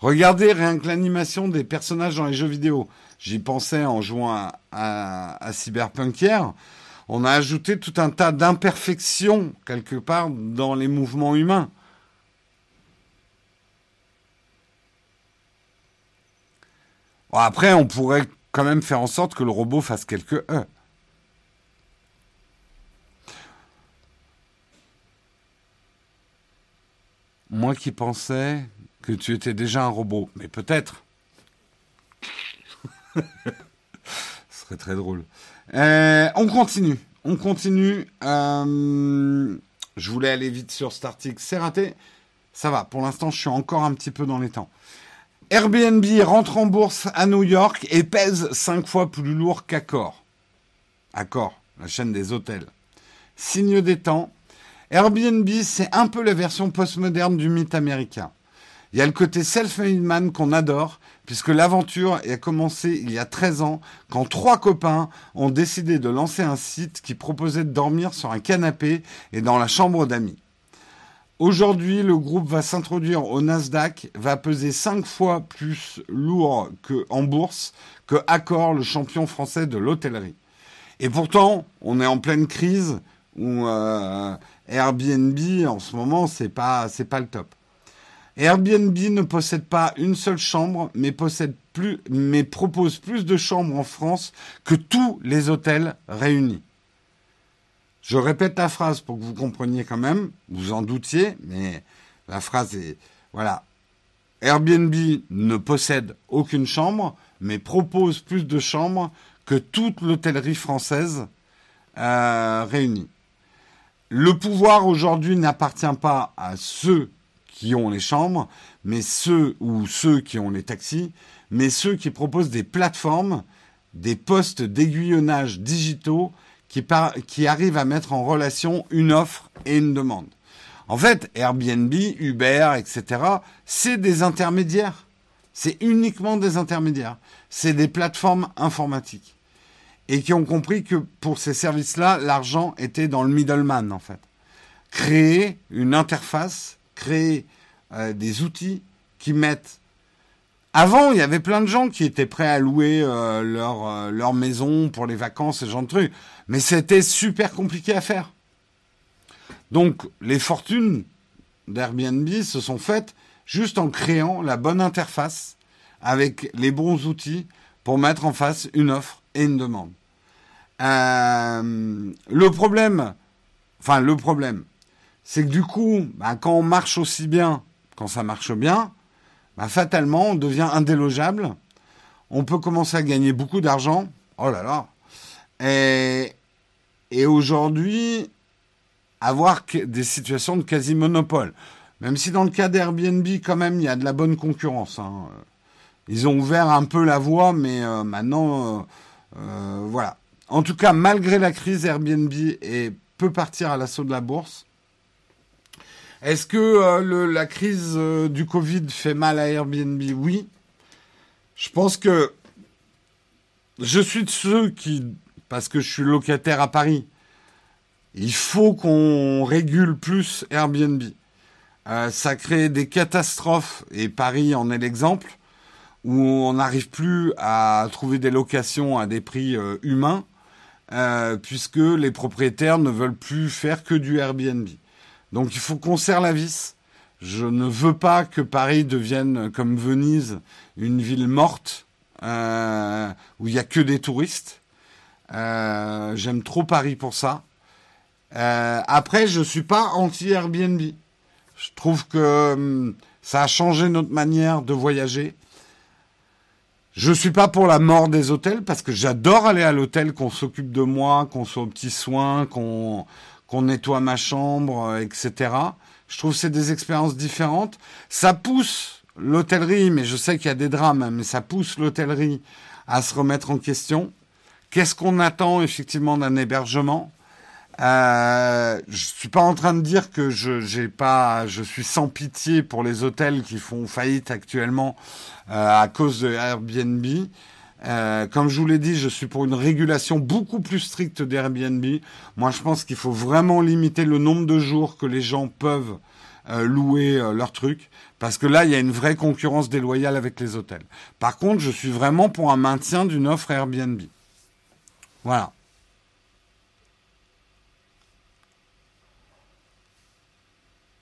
[SPEAKER 1] Regardez rien que l'animation des personnages dans les jeux vidéo. J'y pensais en jouant à, Cyberpunk hier. On a ajouté tout un tas d'imperfections quelque part dans les mouvements humains. après, on pourrait quand même faire en sorte que le robot fasse quelques E. Moi qui pensais que tu étais déjà un robot, mais peut-être. Ce serait très drôle. Euh, on continue. On continue. Euh, je voulais aller vite sur cet article. C'est raté. Ça va. Pour l'instant, je suis encore un petit peu dans les temps. Airbnb rentre en bourse à New York et pèse 5 fois plus lourd qu'Accor. Accor, la chaîne des hôtels. Signe des temps. Airbnb, c'est un peu la version postmoderne du mythe américain. Il y a le côté self-made man qu'on adore, puisque l'aventure a commencé il y a 13 ans, quand trois copains ont décidé de lancer un site qui proposait de dormir sur un canapé et dans la chambre d'amis. Aujourd'hui, le groupe va s'introduire au Nasdaq, va peser 5 fois plus lourd que en bourse que Accor, le champion français de l'hôtellerie. Et pourtant, on est en pleine crise où euh, Airbnb en ce moment c'est pas c'est pas le top. Airbnb ne possède pas une seule chambre, mais possède plus, mais propose plus de chambres en France que tous les hôtels réunis. Je répète la phrase pour que vous compreniez quand même, vous en doutiez, mais la phrase est, voilà. Airbnb ne possède aucune chambre, mais propose plus de chambres que toute l'hôtellerie française euh, réunie. Le pouvoir aujourd'hui n'appartient pas à ceux qui ont les chambres, mais ceux ou ceux qui ont les taxis, mais ceux qui proposent des plateformes, des postes d'aiguillonnage digitaux qui, qui arrivent à mettre en relation une offre et une demande. En fait, Airbnb, Uber, etc., c'est des intermédiaires. C'est uniquement des intermédiaires. C'est des plateformes informatiques. Et qui ont compris que pour ces services-là, l'argent était dans le middleman, en fait. Créer une interface créer euh, des outils qui mettent. Avant, il y avait plein de gens qui étaient prêts à louer euh, leur, euh, leur maison pour les vacances, ce genre de trucs. Mais c'était super compliqué à faire. Donc, les fortunes d'Airbnb se sont faites juste en créant la bonne interface avec les bons outils pour mettre en face une offre et une demande. Le problème, enfin le problème, c'est que du coup, bah, quand on marche aussi bien, quand ça marche bien, bah, fatalement, on devient indélogeable. On peut commencer à gagner beaucoup d'argent. Oh là là. Et, aujourd'hui, avoir des situations de quasi-monopole. Même si dans le cas d'Airbnb, quand même, il y a de la bonne concurrence. Hein. Ils ont ouvert un peu la voie, mais euh, maintenant, euh, euh, voilà. En tout cas, malgré la crise, Airbnb est, peut partir à l'assaut de la bourse. Est-ce que euh, la crise euh, du Covid fait mal à Airbnb? Oui. Je pense que je suis de ceux qui, parce que je suis locataire à Paris, il faut qu'on régule plus Airbnb. Euh, ça crée des catastrophes, et Paris en est l'exemple, où on n'arrive plus à trouver des locations à des prix humains, puisque les propriétaires ne veulent plus faire que du Airbnb. Donc il faut qu'on serre la vis. Je ne veux pas que Paris devienne comme Venise, une ville morte euh, où il n'y a que des touristes. Euh, j'aime trop Paris pour ça. Euh, après, je suis pas anti Airbnb. Je trouve que hum, ça a changé notre manière de voyager. Je suis pas pour la mort des hôtels parce que j'adore aller à l'hôtel, qu'on s'occupe de moi, qu'on soit aux petits soins, qu'on qu'on nettoie ma chambre, euh, etc. Je trouve que c'est des expériences différentes. Ça pousse l'hôtellerie, mais je sais qu'il y a des drames, hein, mais ça pousse l'hôtellerie à se remettre en question. Qu'est-ce qu'on attend effectivement d'un hébergement? Euh, Je suis pas en train de dire que je j'ai pas, je suis sans pitié pour les hôtels qui font faillite actuellement euh, à cause de Airbnb. Euh, comme je vous l'ai dit, je suis pour une régulation beaucoup plus stricte d'Airbnb. Moi, je pense qu'il faut vraiment limiter le nombre de jours que les gens peuvent euh, louer euh, leurs trucs, parce que là, il y a une vraie concurrence déloyale avec les hôtels. Par contre, je suis vraiment pour un maintien d'une offre Airbnb. Voilà.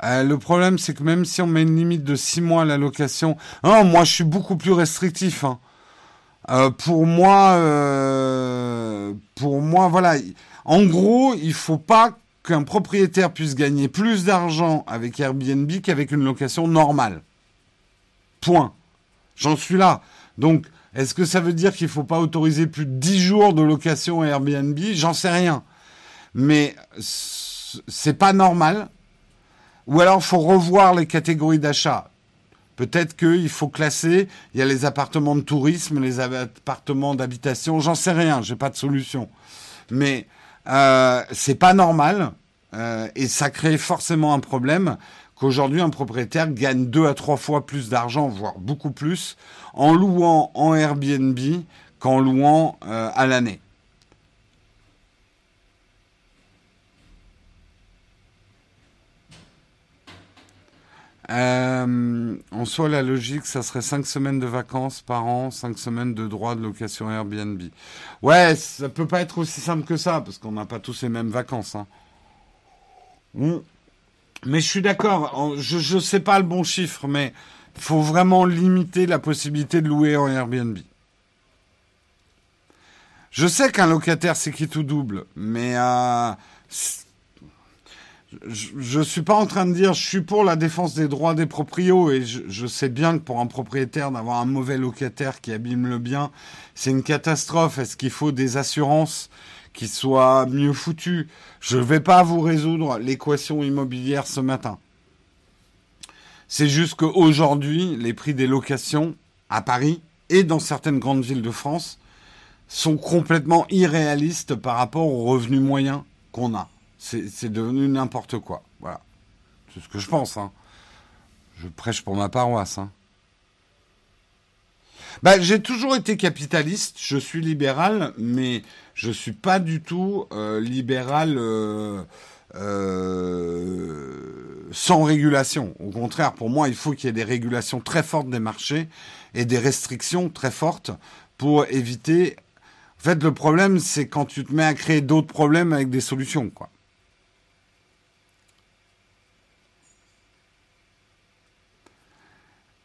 [SPEAKER 1] Le problème, c'est que même si on met une limite de 6 mois à la location, non, moi je suis beaucoup plus restrictif. Hein. Euh, pour moi, euh, pour moi, voilà. En gros, il faut pas qu'un propriétaire puisse gagner plus d'argent avec Airbnb qu'avec une location normale. Point. J'en suis là. Donc, est-ce que ça veut dire qu'il faut pas autoriser plus de 10 jours de location Airbnb? J'en sais rien. Mais c'est pas normal. Ou alors, faut revoir les catégories d'achat. Peut-être qu'il faut classer, il y a les appartements de tourisme, les appartements d'habitation, j'en sais rien, j'ai pas de solution. Mais euh, c'est pas normal euh, et ça crée forcément un problème qu'aujourd'hui un propriétaire gagne deux à trois fois plus d'argent, voire beaucoup plus, en louant en Airbnb qu'en louant euh, à l'année. Euh, en soi, la logique, ça serait 5 semaines de vacances par an, 5 semaines de droit de location Airbnb. Ouais, ça peut pas être aussi simple que ça, parce qu'on n'a pas tous les mêmes vacances. Hein. Mais je suis d'accord, je ne sais pas le bon chiffre, mais il faut vraiment limiter la possibilité de louer en Airbnb. Je sais qu'un locataire, c'est qui tout double, mais euh, je ne suis pas en train de dire je suis pour la défense des droits des proprios et je, sais bien que pour un propriétaire d'avoir un mauvais locataire qui abîme le bien, c'est une catastrophe. Est-ce qu'il faut des assurances qui soient mieux foutues? Je ne vais pas vous résoudre l'équation immobilière ce matin. C'est juste qu'aujourd'hui, les prix des locations à Paris et dans certaines grandes villes de France sont complètement irréalistes par rapport aux revenus moyens qu'on a. C'est devenu n'importe quoi. Voilà. C'est ce que je pense. Hein. Je prêche pour ma paroisse. Hein. Bah, j'ai toujours été capitaliste, je suis libéral, mais je suis pas du tout euh, libéral euh, euh, sans régulation. Au contraire, pour moi, il faut qu'il y ait des régulations très fortes des marchés et des restrictions très fortes pour éviter. En fait, le problème, c'est quand tu te mets à créer d'autres problèmes avec des solutions, quoi.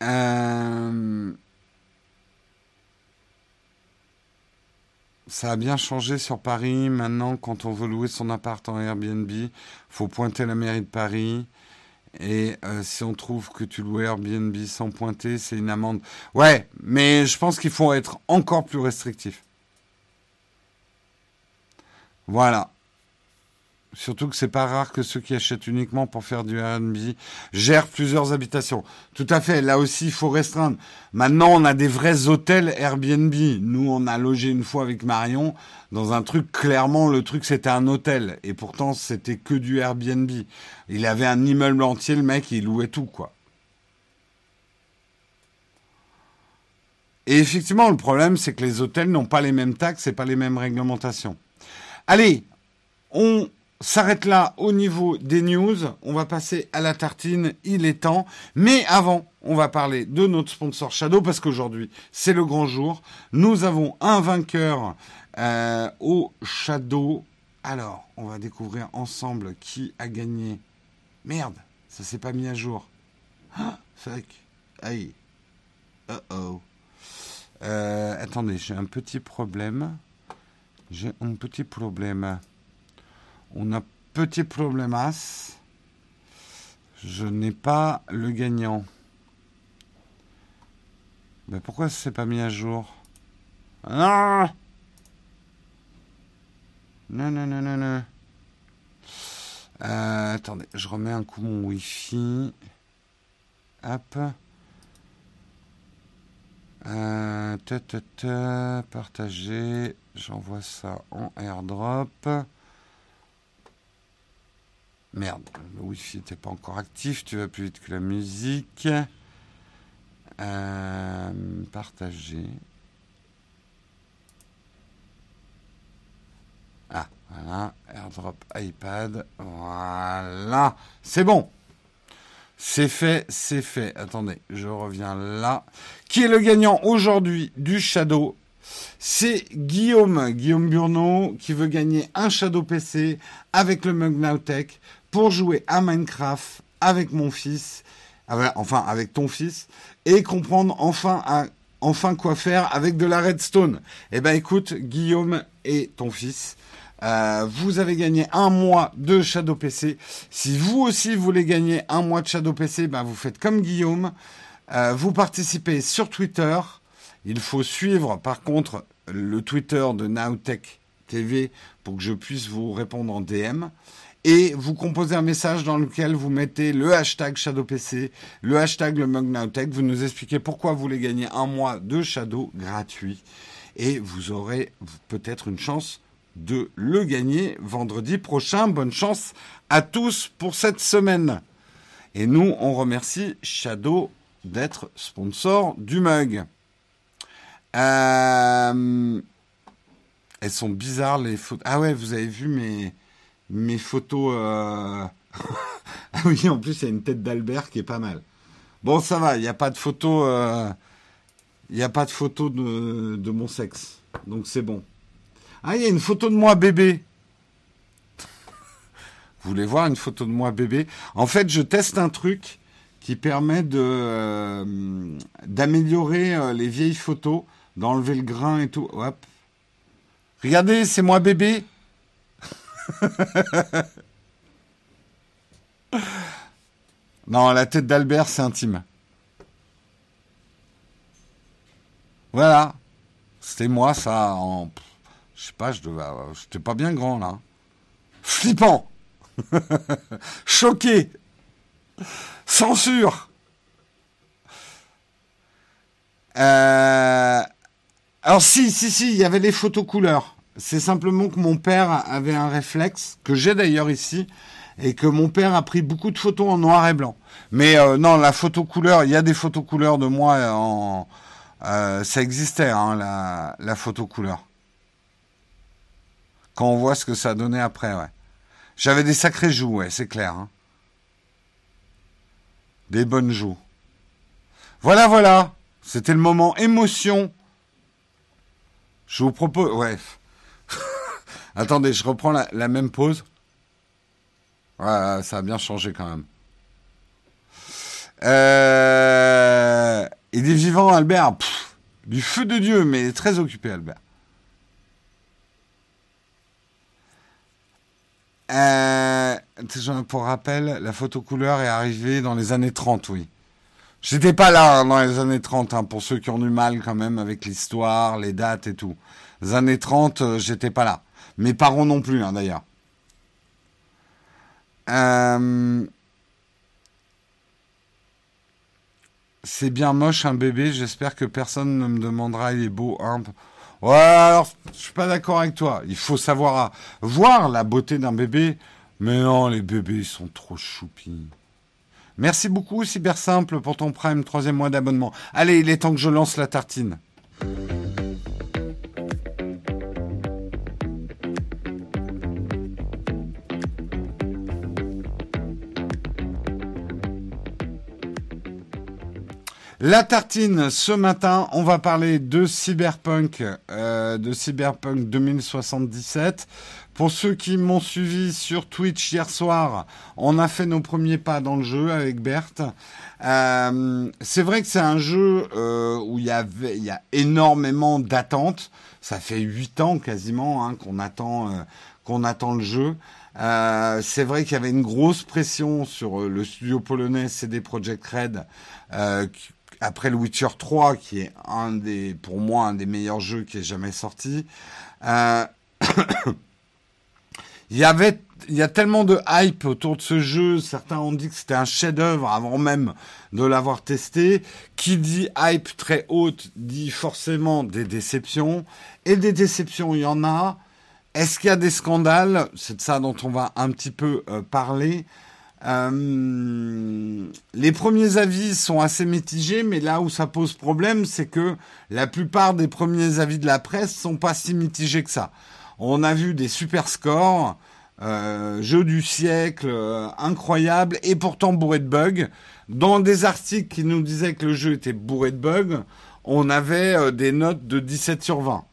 [SPEAKER 1] Euh, ça a bien changé sur Paris. Maintenant, quand on veut louer son appart en Airbnb, faut pointer la mairie de Paris. Et euh, si on trouve que tu loues Airbnb sans pointer, c'est une amende. Ouais, mais je pense qu'il faut être encore plus restrictif. Voilà. Surtout que c'est pas rare que ceux qui achètent uniquement pour faire du Airbnb gèrent plusieurs habitations. Tout à fait. Là aussi, il faut restreindre. Maintenant, on a des vrais hôtels Airbnb. Nous, on a logé une fois avec Marion dans un truc. Clairement, le truc c'était un hôtel et pourtant c'était que du Airbnb. Il avait un immeuble entier, le mec, il louait tout, quoi. Et effectivement, le problème, c'est que les hôtels n'ont pas les mêmes taxes et pas les mêmes réglementations. Allez, on s'arrête là au niveau des news. On va passer à la tartine, il est temps. Mais avant, on va parler de notre sponsor Shadow parce qu'aujourd'hui, c'est le grand jour. Nous avons un vainqueur euh, au Shadow. Alors, on va découvrir ensemble qui a gagné. Merde, ça s'est pas mis à jour. Ah, fuck. Aïe. Uh oh. Attendez, j'ai un petit problème. J'ai un petit problème. On a petit problémas. Je n'ai pas le gagnant. Mais pourquoi ça s'est pas mis à jour? Non Non, non, non, non, non. Euh, attendez, je remets un coup mon Wi-Fi. Hop. Euh, partager. J'envoie ça en airdrop. Merde, le Wi-Fi n'était pas encore actif, tu vas plus vite que la musique. Euh, partager. Ah, voilà, AirDrop iPad. Voilà, c'est bon. C'est fait, c'est fait. Attendez, je reviens là. Qui est le gagnant aujourd'hui du Shadow? C'est Guillaume, Guillaume Burneau, qui veut gagner un Shadow PC avec le Mug pour jouer à Minecraft avec mon fils, ah, enfin avec ton fils, et comprendre enfin, quoi faire avec de la redstone. Eh ben écoute, Guillaume et ton fils, euh, vous avez gagné un mois de Shadow PC. Si vous aussi voulez gagner un mois de Shadow PC, ben vous faites comme Guillaume. Euh, vous participez sur Twitter. Il faut suivre par contre le Twitter de Nowtech TV pour que je puisse vous répondre en DM et vous composez un message dans lequel vous mettez le hashtag ShadowPC, le hashtag le MugNowTech, vous nous expliquez pourquoi vous voulez gagner un mois de Shadow gratuit et vous aurez peut-être une chance de le gagner vendredi prochain. Bonne chance à tous pour cette semaine. Et nous, on remercie Shadow d'être sponsor du mug. Euh, elles sont bizarres les photos. Ah ouais, vous avez vu mes, mes photos. Euh... ah oui, en plus, il y a une tête d'Albert qui est pas mal. Bon, ça va, il n'y a pas de photo. Euh... Il n'y a pas de photo de, mon sexe. Donc c'est bon. Ah, il y a une photo de moi bébé. Vous voulez voir une photo de moi bébé? En fait, je teste un truc qui permet euh, d'améliorer les vieilles photos, d'enlever le grain et tout. Hop. Regardez, c'est moi bébé. non, la tête d'Albert, c'est intime. Voilà. C'était moi, ça, en... Je sais pas, je devais... J'étais pas bien grand, là. Flippant Choqué Censure euh... Alors si, si, si, il y avait les photos couleurs. C'est simplement que mon père avait un réflexe, que j'ai d'ailleurs ici, et que mon père a pris beaucoup de photos en noir et blanc. Mais euh, non, la photo couleur, il y a des photos couleurs de moi en... Euh, ça existait, hein, la, la photo couleur. Quand on voit ce que ça donné après, ouais. J'avais des sacrés joues, ouais, c'est clair. Hein. Des bonnes joues. Voilà, voilà. C'était le moment émotion. Je vous propose... Ouais. Attendez, je reprends la, même pause. Ouais, ça a bien changé quand même. Euh... Il est vivant, Albert. du feu de Dieu, mais très occupé, Albert. Euh, pour rappel, la photo couleur est arrivée dans les années 30, oui. J'étais pas là hein, dans les années 30, hein, pour ceux qui ont du mal quand même avec l'histoire, les dates et tout. Les années 30, euh, j'étais pas là. Mes parents non plus, hein, d'ailleurs. Euh, c'est bien moche un bébé, j'espère que personne ne me demandera il est beau. Hein. Ouais, alors, je suis pas d'accord avec toi. Il faut savoir voir la beauté d'un bébé. Mais non, les bébés, ils sont trop choupis. Merci beaucoup, Cyber Simple, pour ton prime, troisième mois d'abonnement. Allez, il est temps que je lance la tartine. La tartine, ce matin, on va parler de Cyberpunk, euh, de Cyberpunk 2077. Pour ceux qui m'ont suivi sur Twitch hier soir, on a fait nos premiers pas dans le jeu avec Berthe. Euh, c'est vrai que c'est un jeu euh, où il y, y a énormément d'attentes. Ça fait huit ans quasiment hein, qu'on attend, qu'on attend le jeu. Euh, c'est vrai qu'il y avait une grosse pression sur le studio polonais CD Projekt Red, après le Witcher 3, qui est un des, pour moi, un des meilleurs jeux qui ait jamais sorti, euh, il y avait, il y a tellement de hype autour de ce jeu. Certains ont dit que c'était un chef-d'œuvre avant même de l'avoir testé. Qui dit hype très haute dit forcément des déceptions. Et des déceptions, il y en a. Est-ce qu'il y a des scandales? C'est de ça dont on va un petit peu euh, parler. Euh, les premiers avis sont assez mitigés, mais là où ça pose problème, c'est que la plupart des premiers avis de la presse sont pas si mitigés que ça. On a vu des super scores, euh, jeu du siècle, euh, incroyable, et pourtant bourré de bugs. Dans des articles qui nous disaient que le jeu était bourré de bugs, on avait euh, des notes de 17 sur 20.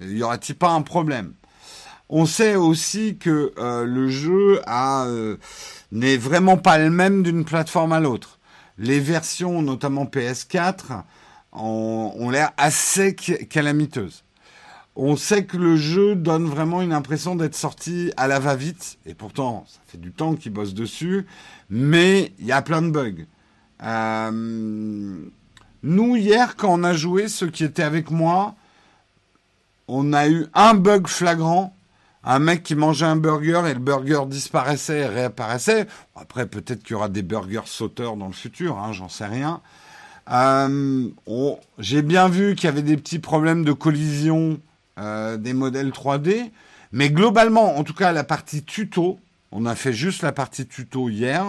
[SPEAKER 1] Il y aurait-il pas un problème? On sait aussi que euh, le jeu euh, n'est vraiment pas le même d'une plateforme à l'autre. Les versions, notamment PS4, ont, l'air assez calamiteuses. On sait que le jeu donne vraiment une impression d'être sorti à la va-vite, et pourtant, ça fait du temps qu'ils bossent dessus, mais il y a plein de bugs. Euh, nous, hier, quand on a joué, ceux qui étaient avec moi, on a eu un bug flagrant un mec qui mangeait un burger et le burger disparaissait et réapparaissait. Après, peut-être qu'il y aura des burgers sauteurs dans le futur, hein, j'en sais rien. Euh, J'ai bien vu qu'il y avait des petits problèmes de collision euh, des modèles 3D, mais globalement, en tout cas, la partie tuto, On a fait juste la partie tuto hier.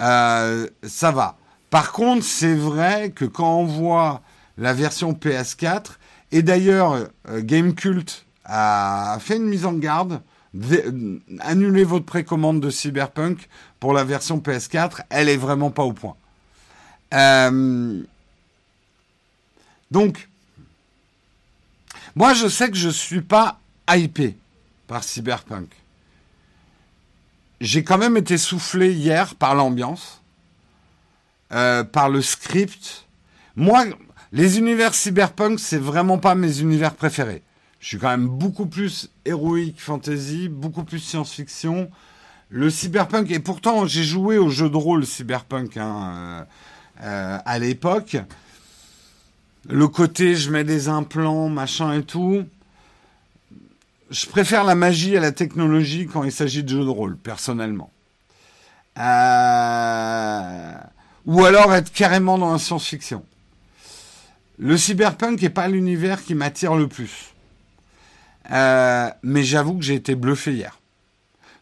[SPEAKER 1] Euh, ça va. Par contre, c'est vrai que quand on voit la version PS4, et d'ailleurs, Gamecult a fait une mise en garde, annulez votre précommande de Cyberpunk pour la version PS4, elle est vraiment pas au point. Euh, donc, moi je sais que je suis pas hypé par Cyberpunk. J'ai quand même été soufflé hier par l'ambiance, euh, par le script. Moi, les univers cyberpunk, c'est vraiment pas mes univers préférés. Je suis quand même beaucoup plus héroïque fantasy, beaucoup plus science-fiction. Le cyberpunk, et pourtant j'ai joué au jeu de rôle cyberpunk hein, euh, euh, à l'époque. Le côté je mets des implants, machin et tout. Je préfère la magie à la technologie quand il s'agit de jeux de rôle, personnellement. Euh, ou alors être carrément dans la science-fiction. Le cyberpunk n'est pas l'univers qui m'attire le plus. Euh, mais j'avoue que j'ai été bluffé hier.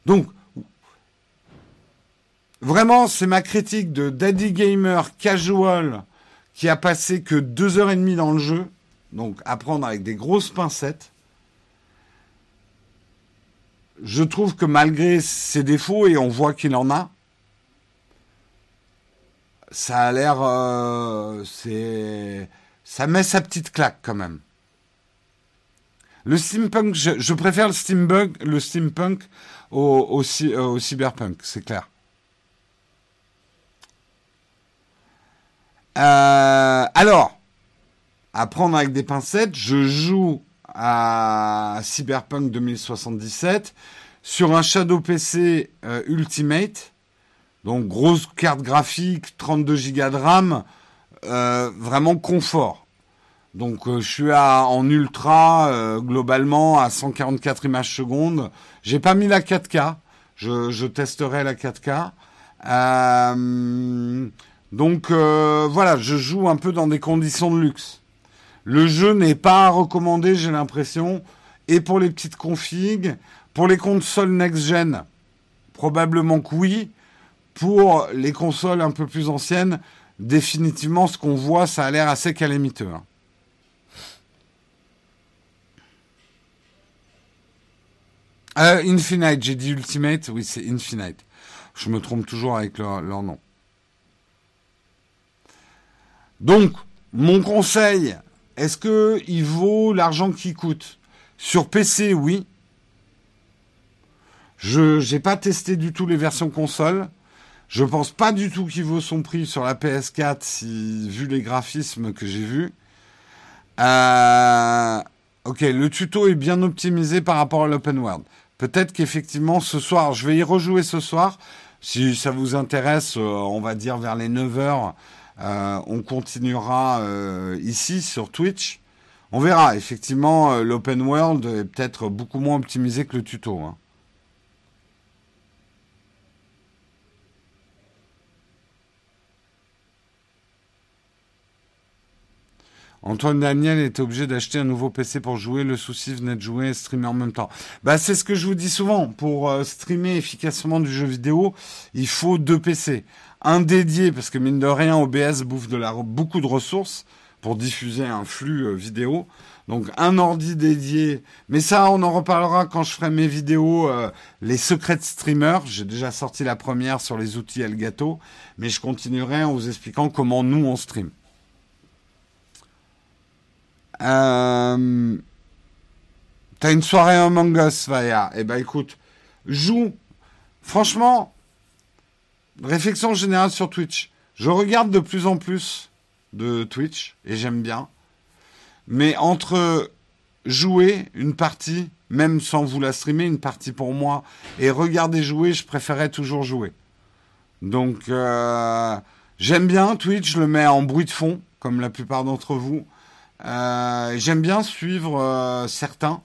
[SPEAKER 1] Donc, vraiment, c'est ma critique de Daddy Gamer casual qui a passé que deux heures et demie dans le jeu. Donc, à prendre avec des grosses pincettes. Je trouve que malgré ses défauts, et on voit qu'il en a, ça a l'air, euh, c'est, ça met sa petite claque quand même. Le steampunk, je, préfère le steampunk, euh, au, cyberpunk, c'est clair. Euh, alors, à prendre avec des pincettes, je joue à Cyberpunk 2077 sur un Shadow PC euh, Ultimate, donc grosse carte graphique, 32 Go de RAM, vraiment confort. Donc euh, je suis en ultra euh, globalement à 144 images secondes. J'ai pas mis la 4K. Je, testerai la 4K. donc voilà, je joue un peu dans des conditions de luxe. Le jeu n'est pas à recommander, j'ai l'impression, et pour les petites configs, pour les consoles next-gen, probablement que oui. Pour les consoles un peu plus anciennes, définitivement, ce qu'on voit, ça a l'air assez calamiteux. Hein. Euh, Infinite, j'ai dit Ultimate, oui c'est Infinite. Je me trompe toujours avec leur, nom. Donc, mon conseil, est-ce que il vaut l'argent qu'il coûte? Sur PC, oui. Je n'ai pas testé du tout les versions console. Je pense pas du tout qu'il vaut son prix sur la PS4, si, vu les graphismes que j'ai vus. Euh, ok, le tuto est bien optimisé par rapport à l'open world. Peut-être qu'effectivement ce soir, je vais y rejouer ce soir. Si ça vous intéresse, euh, on va dire vers les 9h, euh, on continuera ici sur Twitch. On verra, effectivement, l'open world est peut-être beaucoup moins optimisé que le tuto. Hein. Antoine Daniel était obligé d'acheter un nouveau PC pour jouer. Le souci venait de jouer et streamer en même temps. Bah, c'est ce que je vous dis souvent. Pour euh, streamer efficacement du jeu vidéo, il faut deux PC. Un dédié, parce que mine de rien, OBS bouffe de la, beaucoup de ressources pour diffuser un flux euh, vidéo. Donc un ordi dédié. Mais ça, on en reparlera quand je ferai mes vidéos, euh, les secrets de streamer. J'ai déjà sorti la première sur les outils Elgato. Mais je continuerai en vous expliquant comment nous, on stream. Euh, T'as une soirée Among Us, Vaya. Eh ben écoute, joue. Franchement, réflexion générale sur Twitch. Je regarde de plus en plus de Twitch et j'aime bien. Mais entre jouer une partie, même sans vous la streamer, une partie pour moi, et regarder jouer, je préférais toujours jouer. Donc, euh, j'aime bien Twitch, je le mets en bruit de fond, comme la plupart d'entre vous. Euh, j'aime bien suivre euh, certains.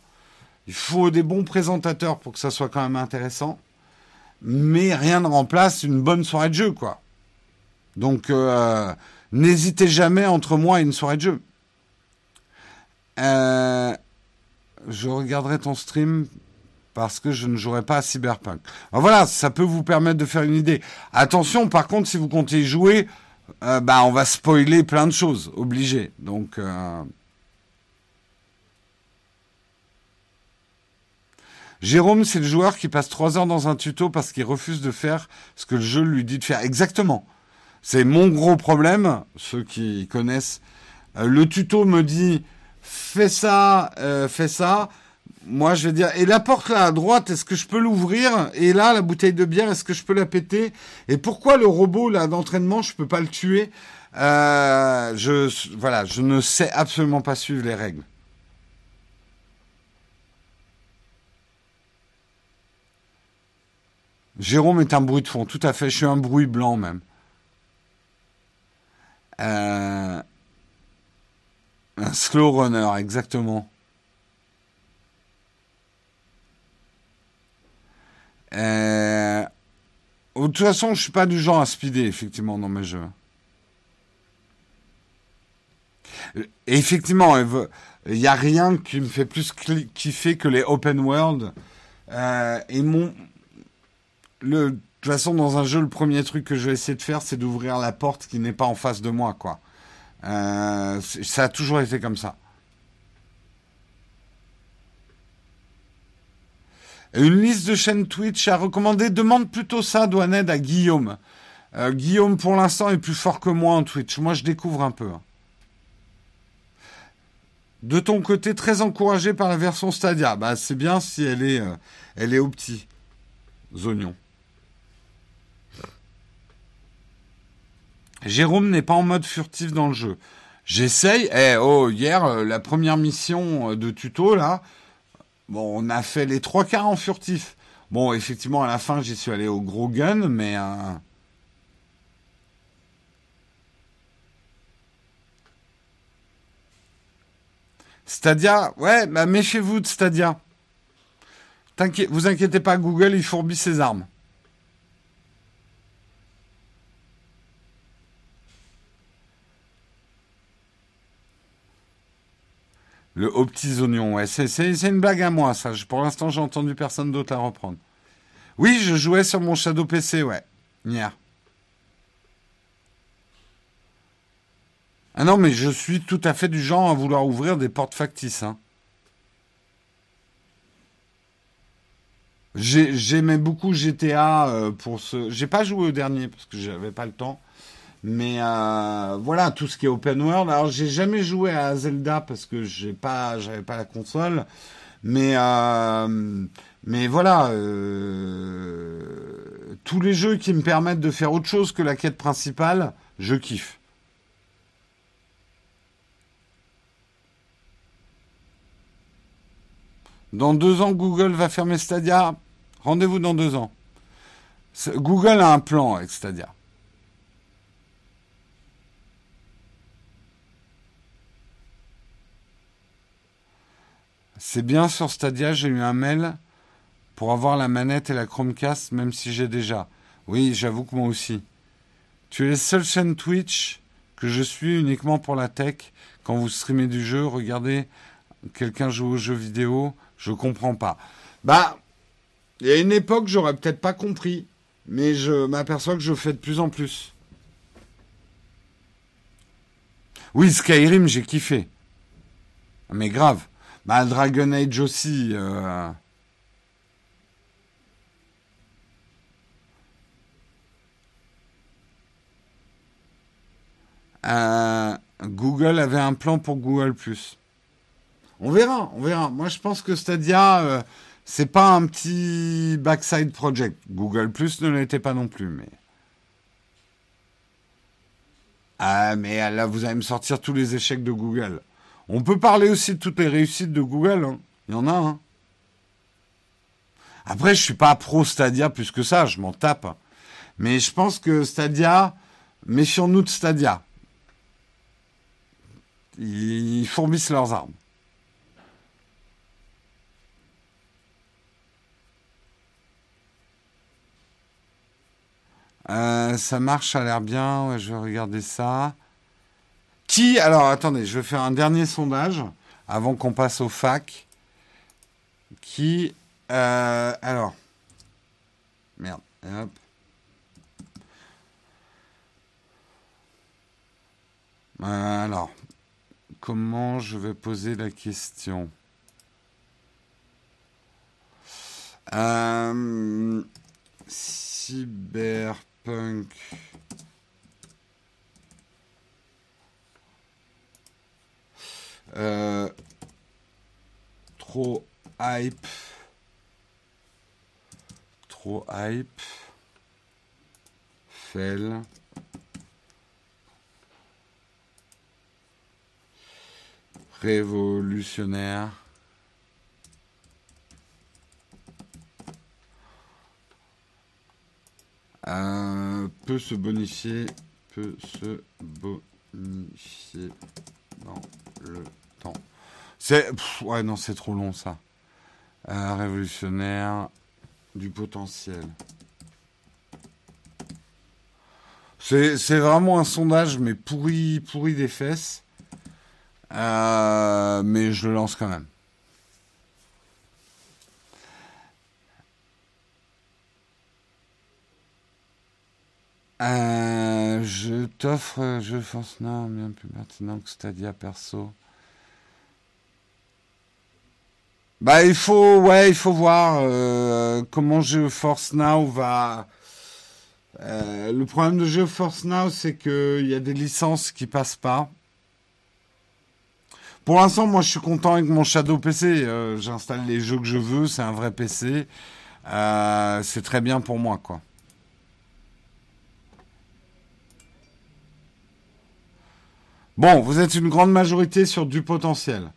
[SPEAKER 1] Il faut des bons présentateurs pour que ça soit quand même intéressant. Mais rien ne remplace une bonne soirée de jeu, quoi. Donc, euh, n'hésitez jamais entre moi et une soirée de jeu. je regarderai ton stream parce que je ne jouerai pas à Cyberpunk. voilà, ça peut vous permettre de faire une idée. Attention, par contre, si vous comptez jouer, euh, bah, on va spoiler plein de choses, obligé. Donc, euh, Jérôme, c'est le joueur qui passe trois heures dans un tuto parce qu'il refuse de faire ce que le jeu lui dit de faire. Exactement. C'est mon gros problème, ceux qui connaissent. Euh, le tuto me dit fais ça, fais ça moi, je vais dire, et la porte là à droite, est-ce que je peux l'ouvrir? Et là, la bouteille de bière, est-ce que je peux la péter? Et pourquoi le robot là d'entraînement, je peux pas le tuer? Euh, Je, voilà, je ne sais absolument pas suivre les règles. Jérôme est un bruit de fond, tout à fait. Je suis un bruit blanc même. Euh, un slow runner, exactement. Euh, de toute façon, je suis pas du genre à speeder, effectivement, dans mes jeux. Effectivement, il n'y a rien qui me fait plus kiffer que les open world. Euh, et mon, le, de toute façon, dans un jeu, le premier truc que je vais essayer de faire, c'est d'ouvrir la porte qui n'est pas en face de moi, quoi. Euh, ça a toujours été comme ça. Une liste de chaînes Twitch à recommander. Demande plutôt ça, Douaned, à Guillaume. Euh, Guillaume, pour l'instant, est plus fort que moi en Twitch. Moi, je découvre un peu. Hein. De ton côté, très encouragé par la version Stadia. Bah, c'est bien si elle est, euh, elle est au petit. Jérôme n'est pas en mode furtif dans le jeu. J'essaye. Eh, oh, hier, euh, la première mission de tuto, là, Bon, on a fait les trois quarts en furtif. Bon, effectivement, à la fin, j'y suis allé au gros gun, mais... Euh, Stadia, ouais, bah méfiez-vous de Stadia. vous inquiétez pas, Google, il fourbit ses armes. Le aux petits oignons, ouais. C'est une blague à moi, ça. Pour l'instant, j'ai entendu personne d'autre la reprendre. Oui, je jouais sur mon Shadow PC, ouais. Nia. Ah non, mais je suis tout à fait du genre à vouloir ouvrir des portes factices. Hein. J'aimais beaucoup GTA euh, pour ce. J'ai pas joué au dernier parce que j'avais pas le temps. Mais euh, voilà, tout ce qui est open world. Alors, j'ai jamais joué à Zelda parce que j'ai pas, j'avais pas la console. Mais euh, voilà, euh, tous les jeux qui me permettent de faire autre chose que la quête principale, je kiffe. Dans deux ans, Google va fermer Stadia. Rendez-vous dans deux ans. Google a un plan avec Stadia. C'est bien sur Stadia, j'ai eu un mail pour avoir la manette et la Chromecast, même si j'ai déjà. Oui, j'avoue que moi aussi. Tu es la seule chaîne Twitch que je suis uniquement pour la tech. Quand vous streamez du jeu, regardez quelqu'un joue aux jeux vidéo, je comprends pas. Bah, il y a une époque, j'aurais peut-être pas compris, mais je m'aperçois que je fais de plus en plus. Oui, Skyrim, j'ai kiffé. Mais grave. Bah, Dragon Age aussi. Euh. Euh, Google avait un plan pour Google Plus. On verra, on verra. Moi, je pense que Stadia, euh, c'est pas un petit backside project. Google Plus ne l'était pas non plus, mais. Ah, mais là, vous allez me sortir tous les échecs de Google. On peut parler aussi de toutes les réussites de Google. Hein. Il y en a. Hein. Après, je suis pas pro Stadia plus que ça, je m'en tape. Mais je pense que Stadia, méfions-nous de Stadia. Ils fourbissent leurs armes. Euh, ça marche, ça a l'air bien. je vais regarder ça. Qui, alors attendez, je vais faire un dernier sondage avant qu'on passe au fac. Qui Euh, alors. Merde. Hop. Alors. Comment je vais poser la question? Euh, Cyberpunk. Euh, trop hype. Trop hype. Fell. Révolutionnaire. Euh, peut se bonifier, peut se bonifier dans le. C'est ouais non c'est trop long ça. Euh, révolutionnaire, du potentiel. C'est vraiment un sondage mais pourri pourri des fesses. Euh, mais je le lance quand même. Euh, je t'offre je pense non bien plus maintenant que Stadia perso. Bah il faut ouais il faut voir euh, comment GeForce Now va. Euh, le problème de GeForce Now c'est qu'il y a des licences qui passent pas. Pour l'instant moi je suis content avec mon Shadow PC. J'installe les jeux que je veux c'est un vrai PC. c'est très bien pour moi quoi. Bon, vous êtes une grande majorité sur du potentiel.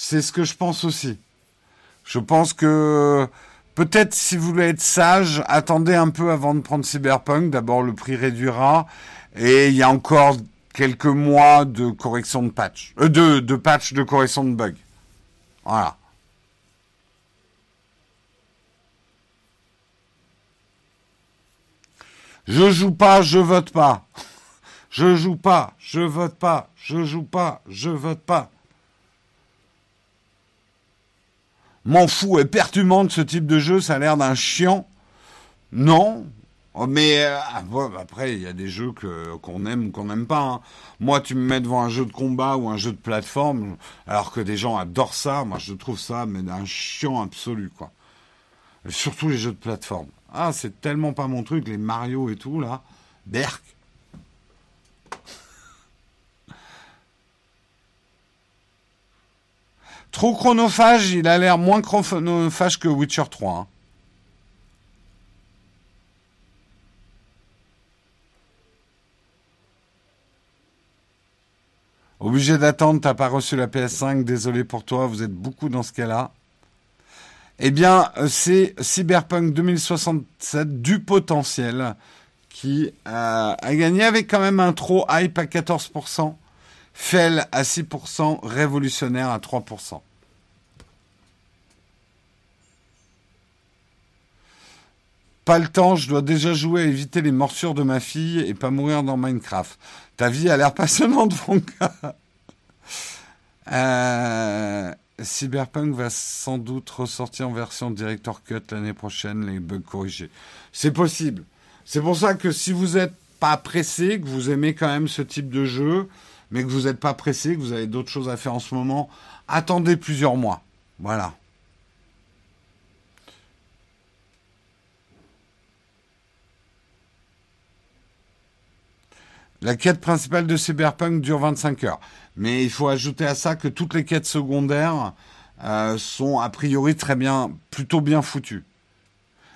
[SPEAKER 1] C'est ce que je pense aussi. Je pense que peut-être si vous voulez être sage, attendez un peu avant de prendre Cyberpunk. D'abord, le prix réduira. Et il y a encore quelques mois de correction de patch. Euh, de, de patch de correction de bug. Voilà. Je joue pas, je vote pas. Je joue pas, je vote pas, je joue pas, je vote pas. M'en fous et perturbant ce type de jeu, ça a l'air d'un chiant. Non, mais euh, ah, après, il y a des jeux qu'on aime ou qu'on n'aime pas. Hein. Moi, tu me mets devant un jeu de combat ou un jeu de plateforme, alors que des gens adorent ça, moi je trouve ça mais d'un chiant absolu, quoi. surtout les jeux de plateforme. Ah, c'est tellement pas mon truc, les Mario et tout, là. Berk. Trop chronophage, il a l'air moins chronophage que Witcher 3. Hein. Obligé d'attendre, t'as pas reçu la PS5, désolé pour toi, vous êtes beaucoup dans ce cas-là. Eh bien, euh, c'est Cyberpunk 2067 du potentiel qui a gagné avec quand même un trop hype à 14%. Fell à 6%, révolutionnaire à 3%. Pas le temps, je dois déjà jouer à éviter les morsures de ma fille et pas mourir dans Minecraft. Ta vie a l'air passionnante, Franca. Euh, Cyberpunk va sans doute ressortir en version Director Cut l'année prochaine, les bugs corrigés. C'est possible. C'est pour ça que si vous n'êtes pas pressé, que vous aimez quand même ce type de jeu, mais que vous n'êtes pas pressé, que vous avez d'autres choses à faire en ce moment, attendez plusieurs mois. Voilà. La quête principale de Cyberpunk dure 25 heures. Mais il faut ajouter à ça que toutes les quêtes secondaires euh, sont a priori très bien, plutôt bien foutues.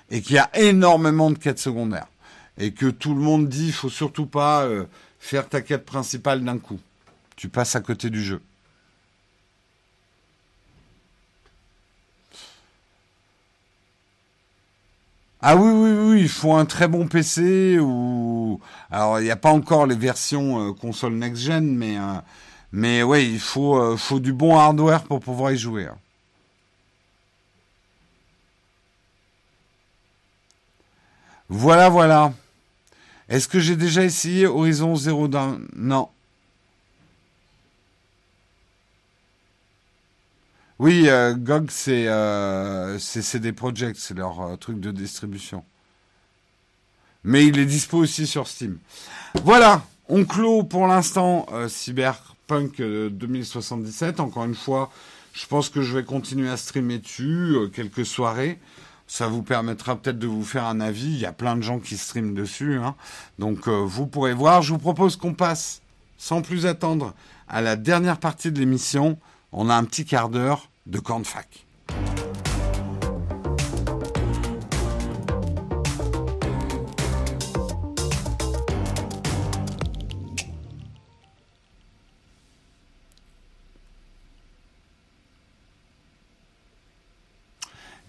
[SPEAKER 1] Et qu'il y a énormément de quêtes secondaires. Et que tout le monde dit, il faut surtout pas euh, faire ta quête principale d'un coup. Tu passes à côté du jeu. Ah oui, oui, oui, il faut un très bon PC ou... Alors, il n'y a pas encore les versions euh, console next-gen, mais, euh, mais il faut, euh, faut du bon hardware pour pouvoir y jouer. Hein. Voilà, voilà. Est-ce que j'ai déjà essayé Horizon Zero Dawn? Non. Oui, euh, GOG, c'est euh, CD c'est leur euh, truc de distribution. Mais il est dispo aussi sur Steam. Voilà, on clôt pour l'instant euh, Cyberpunk 2077. Encore une fois, je pense que je vais continuer à streamer dessus quelques soirées. Ça vous permettra peut-être de vous faire un avis. Il y a plein de gens qui streament dessus. Hein. Donc vous pourrez voir. Je vous propose qu'on passe, sans plus attendre, à la dernière partie de l'émission. On a un petit quart d'heure de camp de fac.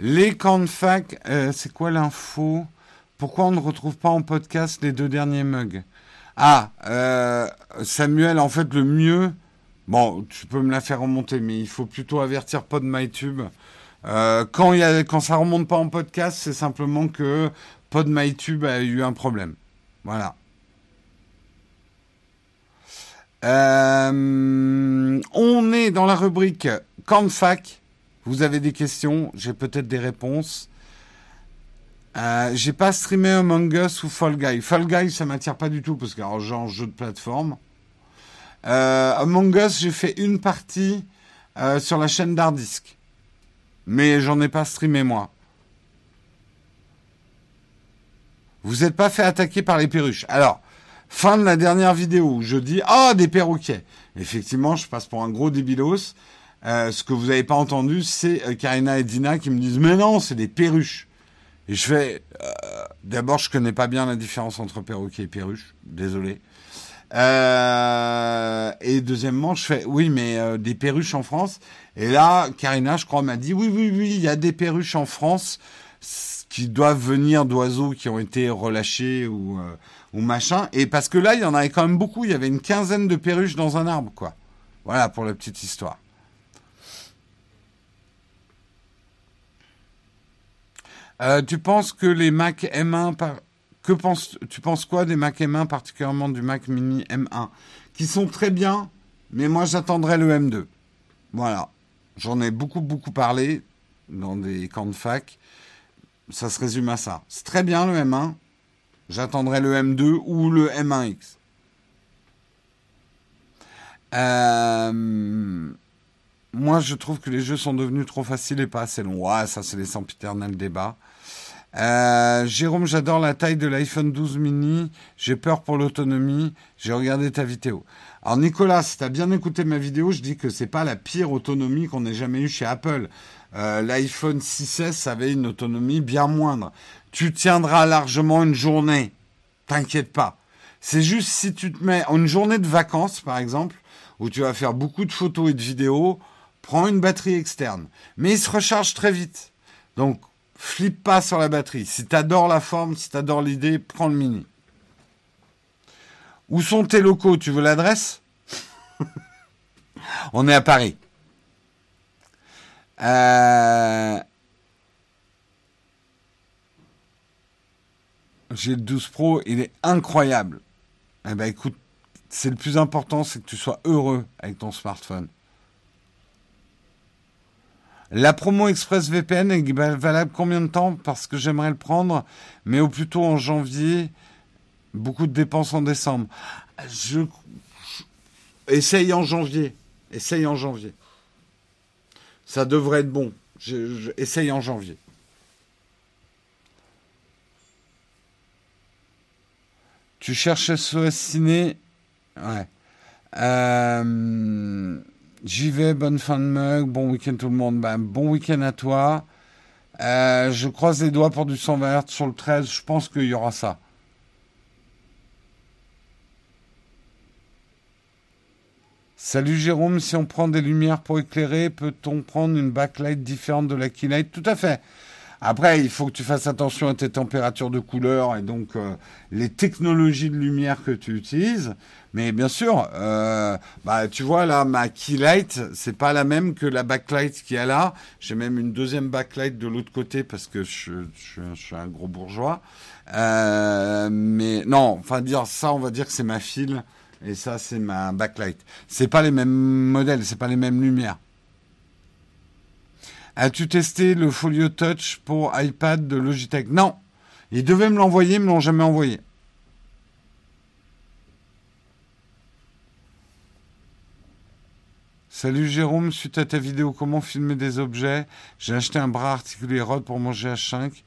[SPEAKER 1] Les camps euh, c'est quoi l'info? Pourquoi on ne retrouve pas en podcast les deux derniers mugs? Ah, euh, Samuel, en fait, le mieux, Bon, tu peux me la faire remonter, mais il faut plutôt avertir PodMyTube. Euh, quand, y a, ça remonte pas en podcast, c'est simplement que PodMyTube a eu un problème. Voilà. On est dans la rubrique Camp fac. Vous avez des questions, j'ai peut-être des réponses. Euh, j'ai pas streamé Among Us ou Fall Guy. Fall Guy, ça m'attire pas du tout parce que j'ai un jeu de plateforme. Euh, Among Us, j'ai fait une partie euh, sur la chaîne d'Hardisk. Mais j'en ai pas streamé moi. Vous n'êtes pas fait attaquer par les perruches. Alors, fin de la dernière vidéo où je dis Ah, des perroquets. Effectivement, je passe pour un gros débilos. Euh, ce que vous n'avez pas entendu, c'est euh, Karina et Dina qui me disent Mais non, c'est des perruches. Et je fais euh, D'abord, je connais pas bien la différence entre perroquet et perruche. Désolé. Euh, et deuxièmement, je fais oui, mais euh, des perruches en France. Et là, Karina, je crois, m'a dit oui, oui, oui, il y a des perruches en France qui doivent venir d'oiseaux qui ont été relâchés ou, ou machin. Et parce que là, il y en avait quand même beaucoup. Il y avait une quinzaine de perruches dans un arbre, quoi. Voilà pour la petite histoire. Tu penses que les Mac M1 par que penses, tu penses quoi des Mac M1, particulièrement du Mac Mini M1 Qui sont très bien, mais moi j'attendrai le M2. Voilà. J'en ai beaucoup, beaucoup parlé dans des camps de fac. Ça se résume à ça. C'est très bien le M1. J'attendrai le M2 ou le M1X. Euh, moi, je trouve que les jeux sont devenus trop faciles et pas assez longs. Ouais, ça, c'est les sempiternels débats. Euh, Jérôme, j'adore la taille de l'iPhone 12 mini. J'ai peur pour l'autonomie. J'ai regardé ta vidéo. Alors Nicolas, si tu as bien écouté ma vidéo, je dis que c'est pas la pire autonomie qu'on ait jamais eue chez Apple. Euh, L'iPhone 6S avait une autonomie bien moindre. Tu tiendras largement une journée. T'inquiète pas. C'est juste si tu te mets en une journée de vacances, par exemple, où tu vas faire beaucoup de photos et de vidéos, prends une batterie externe. Mais il se recharge très vite. Donc, Flippe pas sur la batterie. Si t'adores la forme, si t'adores l'idée, prends le mini. Où sont tes locaux? Tu veux l'adresse? On est à Paris. Euh, j'ai le 12 Pro, il est incroyable. Eh ben écoute, c'est le plus important, c'est que tu sois heureux avec ton smartphone. La promo Express VPN est valable combien de temps Parce que j'aimerais le prendre, mais au plus tôt en janvier. Beaucoup de dépenses en décembre. Essaye en janvier. Essaye en janvier. Ça devrait être bon. Essaye en janvier. Tu cherches SOS Ciné Ouais. Euh, J'y vais, bonne fin de mug, bon week-end tout le monde. Ben, bon week-end à toi. Euh, je croise les doigts pour du 120 Hz sur le 13, je pense qu'il y aura ça. Salut Jérôme, si on prend des lumières pour éclairer, peut-on prendre une backlight différente de la keylight? Tout à fait. Après, il faut que tu fasses attention à tes températures de couleur et donc euh, les technologies de lumière que tu utilises. Mais bien sûr, euh, bah, tu vois là, ma keylight, c'est pas la même que la backlight qu'il y a là. J'ai même une deuxième backlight de l'autre côté parce que je, suis un gros bourgeois. Euh, mais non, enfin dire ça, on va dire que c'est ma file et ça, c'est ma backlight. C'est pas les mêmes modèles, c'est pas les mêmes lumières. As-tu testé le Folio Touch pour iPad de Logitech? Non. Ils devaient me l'envoyer, ils me l'ont jamais envoyé. Salut Jérôme, suite à ta vidéo comment filmer des objets, j'ai acheté un bras articulé Rode pour mon GH5,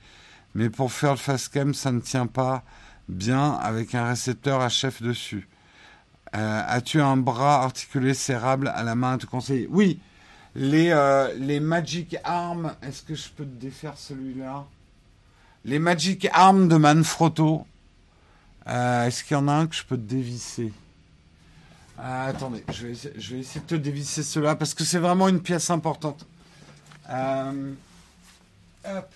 [SPEAKER 1] mais pour faire le fast cam, ça ne tient pas bien avec un récepteur HF dessus. Euh, as-tu un bras articulé serrable à la main à te conseiller? Oui, les, euh, les Magic Arms, est-ce que je peux te défaire celui-là? Les Magic Arms de Manfrotto, euh, est-ce qu'il y en a un que je peux te dévisser? Ah, attendez, je vais, essayer, je vais, essayer, de te dévisser cela parce que c'est vraiment une pièce importante. Euh, hop.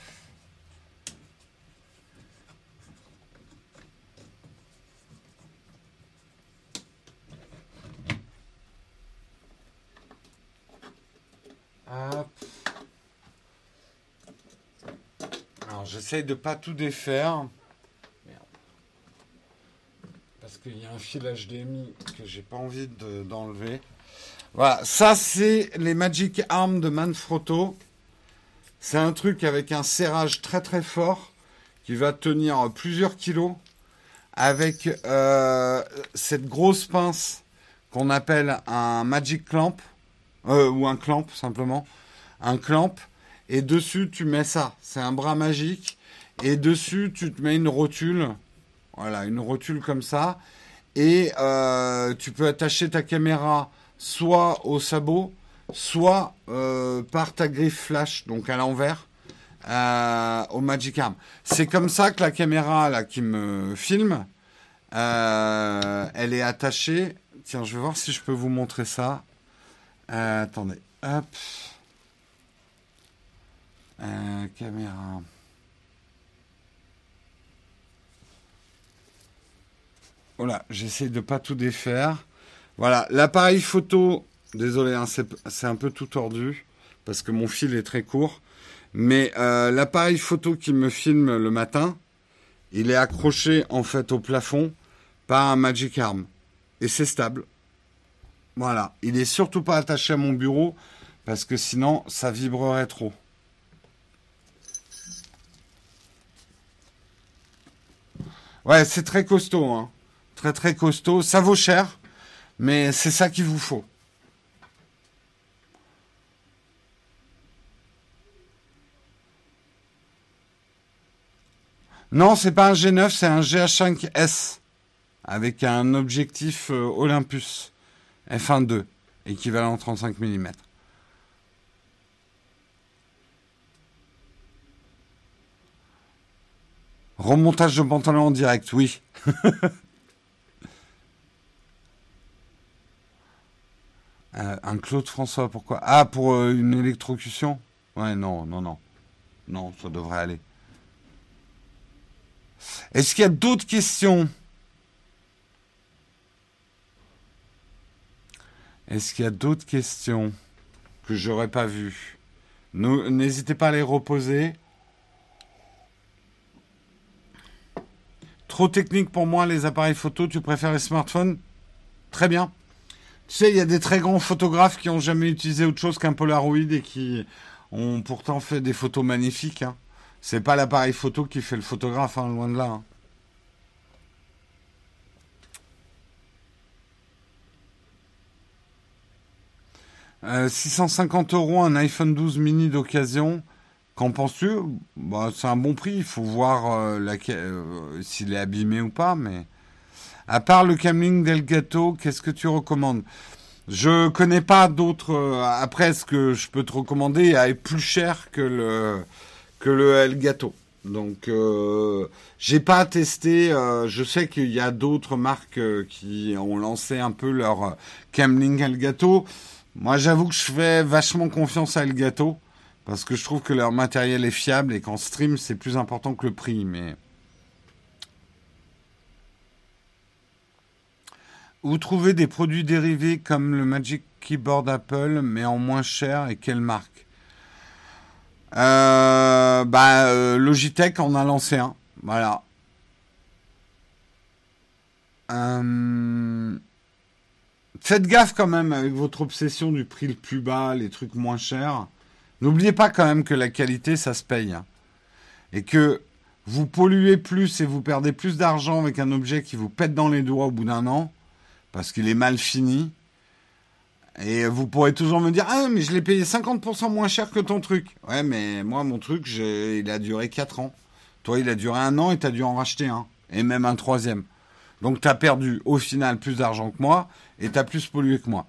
[SPEAKER 1] Alors j'essaye de pas tout défaire. Parce qu'il y a un fil HDMI que j'ai pas envie d'enlever. voilà, ça c'est les Magic Arms de Manfrotto. C'est un truc avec un serrage très très fort qui va tenir plusieurs kilos avec euh, cette grosse pince qu'on appelle un Magic Clamp euh, ou un clamp simplement, un clamp et dessus tu mets ça, c'est un bras magique et dessus tu te mets une rotule voilà, une rotule comme ça. Et euh, tu peux attacher ta caméra soit au sabot, soit euh, par ta griffe flash, donc à l'envers, au Magic Arm. C'est comme ça que la caméra là qui me filme, elle est attachée. Tiens, je vais voir si je peux vous montrer ça. Attendez, hop. caméra. Voilà, j'essaie de pas tout défaire. Voilà, l'appareil photo, désolé, hein, c'est un peu tout tordu parce que mon fil est très court. Mais euh, l'appareil photo qui me filme le matin, il est accroché en fait au plafond par un Magic Arm. Et c'est stable. Voilà, il est surtout pas attaché à mon bureau parce que sinon ça vibrerait trop. Ouais, c'est très costaud. Hein très très costaud. Ça vaut cher, mais c'est ça qu'il vous faut. Non, c'est pas un G9, c'est un GH5S avec un objectif euh, Olympus f1.2 équivalent 35 mm. Remontage de pantalon en direct, oui. Euh, un Claude François, pourquoi? Ah, pour euh, une électrocution? Ouais, non, non, non. Non, ça devrait aller. Est-ce qu'il y a d'autres questions? Est-ce qu'il y a d'autres questions que j'aurais pas vues? N'hésitez pas à les reposer. Trop technique pour moi les appareils photo, tu préfères les smartphones? Très bien. Tu sais, il y a des très grands photographes qui n'ont jamais utilisé autre chose qu'un Polaroid et qui ont pourtant fait des photos magnifiques. Hein. C'est pas l'appareil photo qui fait le photographe, hein, loin de là. 650 hein. Euh, euros un iPhone 12 mini d'occasion. Qu'en penses-tu? Bah, C'est un bon prix. Il faut voir euh, euh, s'il est abîmé ou pas, mais à part le Camlink Delgato, qu'est-ce que tu recommandes? Je connais pas d'autres. Après, ce que je peux te recommander est plus cher que le que le Elgato. Donc, euh, j'ai pas testé. Je sais qu'il y a d'autres marques qui ont lancé un peu leur Camlink Elgato. Moi, j'avoue que je fais vachement confiance à Elgato parce que je trouve que leur matériel est fiable et qu'en stream, c'est plus important que le prix. Mais Où trouver des produits dérivés comme le Magic Keyboard Apple, mais en moins cher et quelle marque euh, bah, euh, Logitech en a lancé un. Voilà. Euh, faites gaffe quand même avec votre obsession du prix le plus bas, les trucs moins chers. N'oubliez pas quand même que la qualité, ça se paye. Hein. Et que vous polluez plus et vous perdez plus d'argent avec un objet qui vous pète dans les doigts au bout d'un an, parce qu'il est mal fini. Et vous pourrez toujours me dire Ah, mais je l'ai payé 50% moins cher que ton truc. Ouais, mais moi, mon truc, il a duré 4 ans. Toi, il a duré un an et tu as dû en racheter un. Et même un troisième. Donc, tu as perdu au final plus d'argent que moi et tu as plus pollué que moi.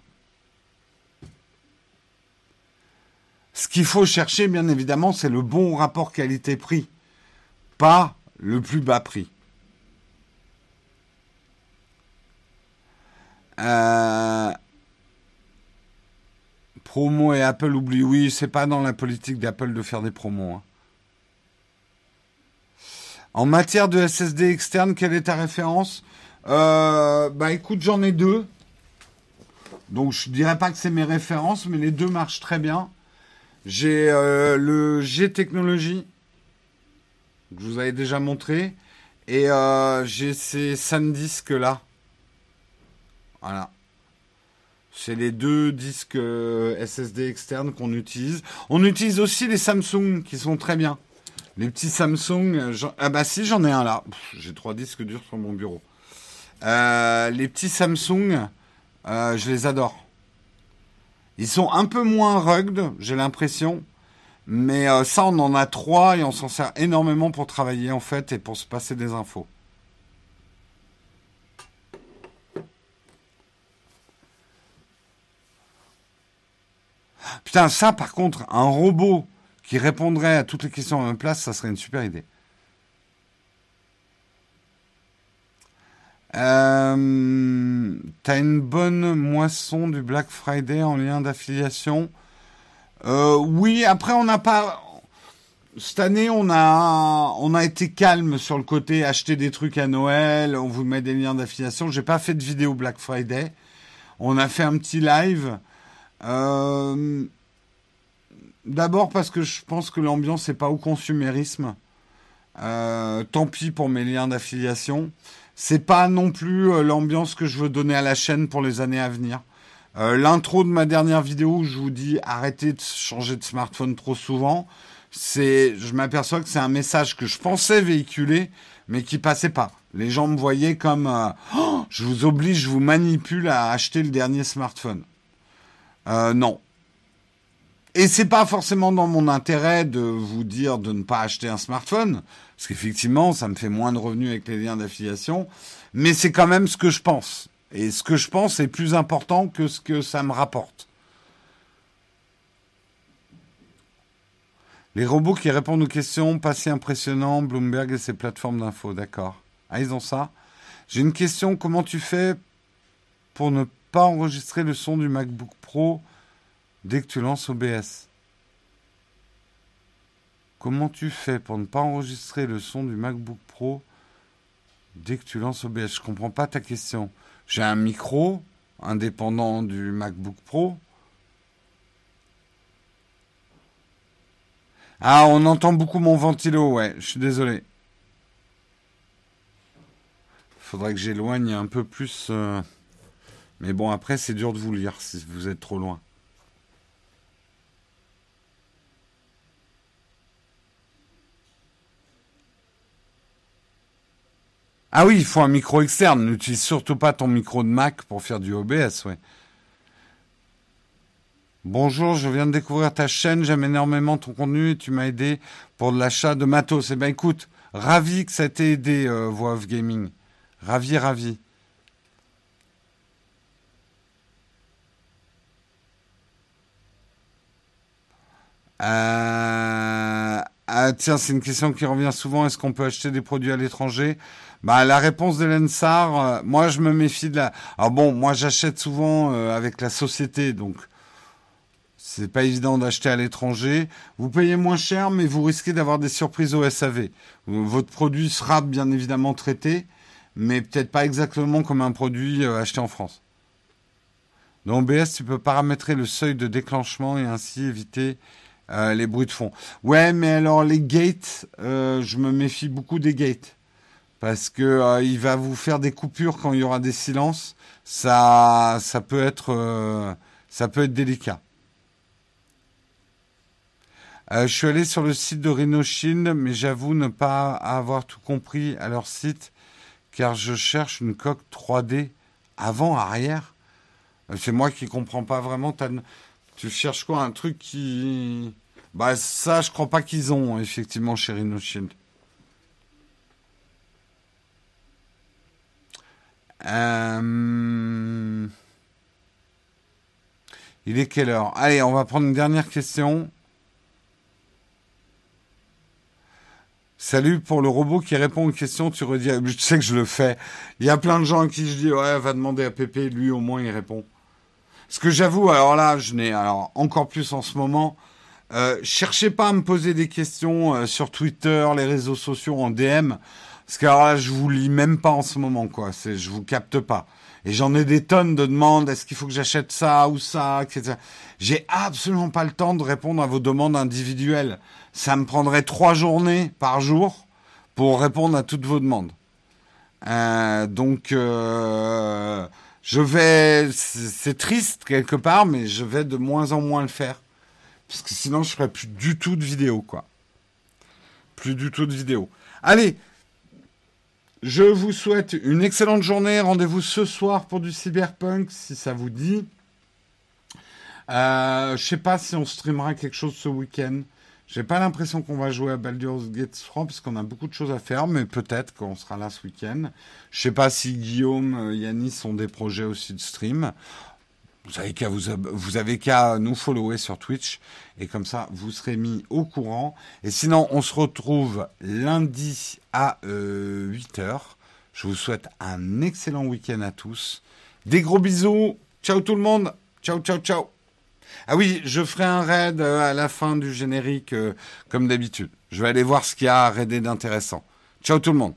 [SPEAKER 1] Ce qu'il faut chercher, bien évidemment, c'est le bon rapport qualité-prix, pas le plus bas prix. Euh, promo et Apple oublie. Oui, c'est pas dans la politique d'Apple de faire des promos. Hein. En matière de SSD externe, quelle est ta référence? Euh, Bah écoute, j'en ai deux. Donc je dirais pas que c'est mes références, mais les deux marchent très bien. J'ai euh, le G Technology, que je vous avais déjà montré, et euh, j'ai ces SanDisk là. Voilà. C'est les deux disques SSD externes qu'on utilise. On utilise aussi les Samsung qui sont très bien. Les petits Samsung. Ah bah si, j'en ai un là. J'ai trois disques durs sur mon bureau. Les petits Samsung, je les adore. Ils sont un peu moins rugged, j'ai l'impression. Mais euh, ça, on en a trois et on s'en sert énormément pour travailler en fait et pour se passer des infos. Putain, ça par contre, un robot qui répondrait à toutes les questions en même place, ça serait une super idée. Euh, T'as une bonne moisson du Black Friday en lien d'affiliation euh, Oui, après on n'a pas. Cette année, on a on a été calme sur le côté acheter des trucs à Noël, on vous met des liens d'affiliation. J'ai pas fait de vidéo Black Friday. On a fait un petit live. Euh, d'abord parce que je pense que l'ambiance n'est pas au consumérisme. Tant pis pour mes liens d'affiliation c'est pas non plus euh, l'ambiance que je veux donner à la chaîne pour les années à venir. Euh, l'intro de ma dernière vidéo où je vous dis arrêtez de changer de smartphone trop souvent, c'est, je m'aperçois que c'est un message que je pensais véhiculer, mais qui passait pas. Les gens me voyaient comme euh, oh, je vous oblige, je vous manipule à acheter le dernier smartphone. non, et c'est pas forcément dans mon intérêt de vous dire de ne pas acheter un smartphone, parce qu'effectivement, ça me fait moins de revenus avec les liens d'affiliation, mais c'est quand même ce que je pense. Et ce que je pense est plus important que ce que ça me rapporte. Les robots qui répondent aux questions, pas si impressionnant, Bloomberg et ses plateformes d'infos, d'accord. Ah, ils ont ça. J'ai une question, comment tu fais pour ne pas enregistrer le son du MacBook Pro dès que tu lances OBS. Comment tu fais pour ne pas enregistrer le son du MacBook Pro dès que tu lances OBS Je comprends pas ta question. J'ai un micro indépendant du MacBook Pro. Ah, on entend beaucoup mon ventilo, ouais, je suis désolé. Faudrait que j'éloigne un peu plus. Euh, mais bon, après, c'est dur de vous lire si vous êtes trop loin. Ah oui, il faut un micro externe. N'utilise surtout pas ton micro de Mac pour faire du OBS, ouais. Bonjour, je viens de découvrir ta chaîne, j'aime énormément ton contenu et tu m'as aidé pour l'achat de matos. Eh bien écoute, ravi que ça t'ait aidé, euh, Voix of Gaming. Ravi, ravi. Euh, ah, tiens, c'est une question qui revient souvent. Est-ce qu'on peut acheter des produits à l'étranger? Bah, la réponse de l'ENSAR, euh, moi je me méfie de la. Alors bon, moi j'achète souvent euh, avec la société, donc c'est pas évident d'acheter à l'étranger. Vous payez moins cher, mais vous risquez d'avoir des surprises au SAV. Votre produit sera bien évidemment traité, mais peut-être pas exactement comme un produit euh, acheté en France. Dans OBS, tu peux paramétrer le seuil de déclenchement et ainsi éviter les bruits de fond. Ouais, mais alors les gates, je me méfie beaucoup des gates parce que euh, il va vous faire des coupures quand il y aura des silences. Ça, ça peut être, euh, ça peut être délicat. Euh, je suis allé sur le site de Rhinoshield, mais j'avoue ne pas avoir tout compris à leur site, car je cherche une coque 3D avant, arrière. C'est moi qui comprends pas vraiment. Tu cherches quoi Un truc qui... Bah ça, je crois pas qu'ils ont, effectivement, chez Rhinoshield. Euh... Il est quelle heure? Allez, on va prendre une dernière question. Salut pour le robot qui répond aux questions, tu redis, je sais que je le fais. Il y a plein de gens à qui je dis, ouais, va demander à Pépé, lui au moins il répond. Ce que j'avoue, alors là, je n'ai, encore plus en ce moment, euh, cherchez pas à me poser des questions euh, sur Twitter, les réseaux sociaux en DM, parce que alors là, je vous lis même pas en ce moment, quoi. C'est, je vous capte pas. Et j'en ai des tonnes de demandes. Est-ce qu'il faut que j'achète ça ou ça, etc. J'ai absolument pas le temps de répondre à vos demandes individuelles. Ça me prendrait trois journées par jour pour répondre à toutes vos demandes. Euh, donc, euh, je vais, c'est triste quelque part, mais je vais de moins en moins le faire. Parce que sinon, je ferais plus du tout de vidéos, quoi. Plus du tout de vidéos. Allez, je vous souhaite une excellente journée. Rendez-vous ce soir pour du cyberpunk si ça vous dit. Euh, je sais pas si on streamera quelque chose ce week-end. J'ai pas l'impression qu'on va jouer à Baldur's Gate 3 parce qu'on a beaucoup de choses à faire, mais peut-être qu'on sera là ce week-end. Je sais pas si Guillaume, euh, Yanis ont des projets aussi de stream. Vous avez qu'à vous, vous avez qu'à nous follower sur Twitch et comme ça vous serez mis au courant. Et sinon, on se retrouve lundi à 8h. Euh, Je vous souhaite un excellent week-end à tous. Des gros bisous. Ciao tout le monde. Ciao, ciao, ciao. Ah oui, je ferai un raid euh, à la fin du générique euh, comme d'habitude. Je vais aller voir ce qu'il y a à raider d'intéressant. Ciao tout le monde.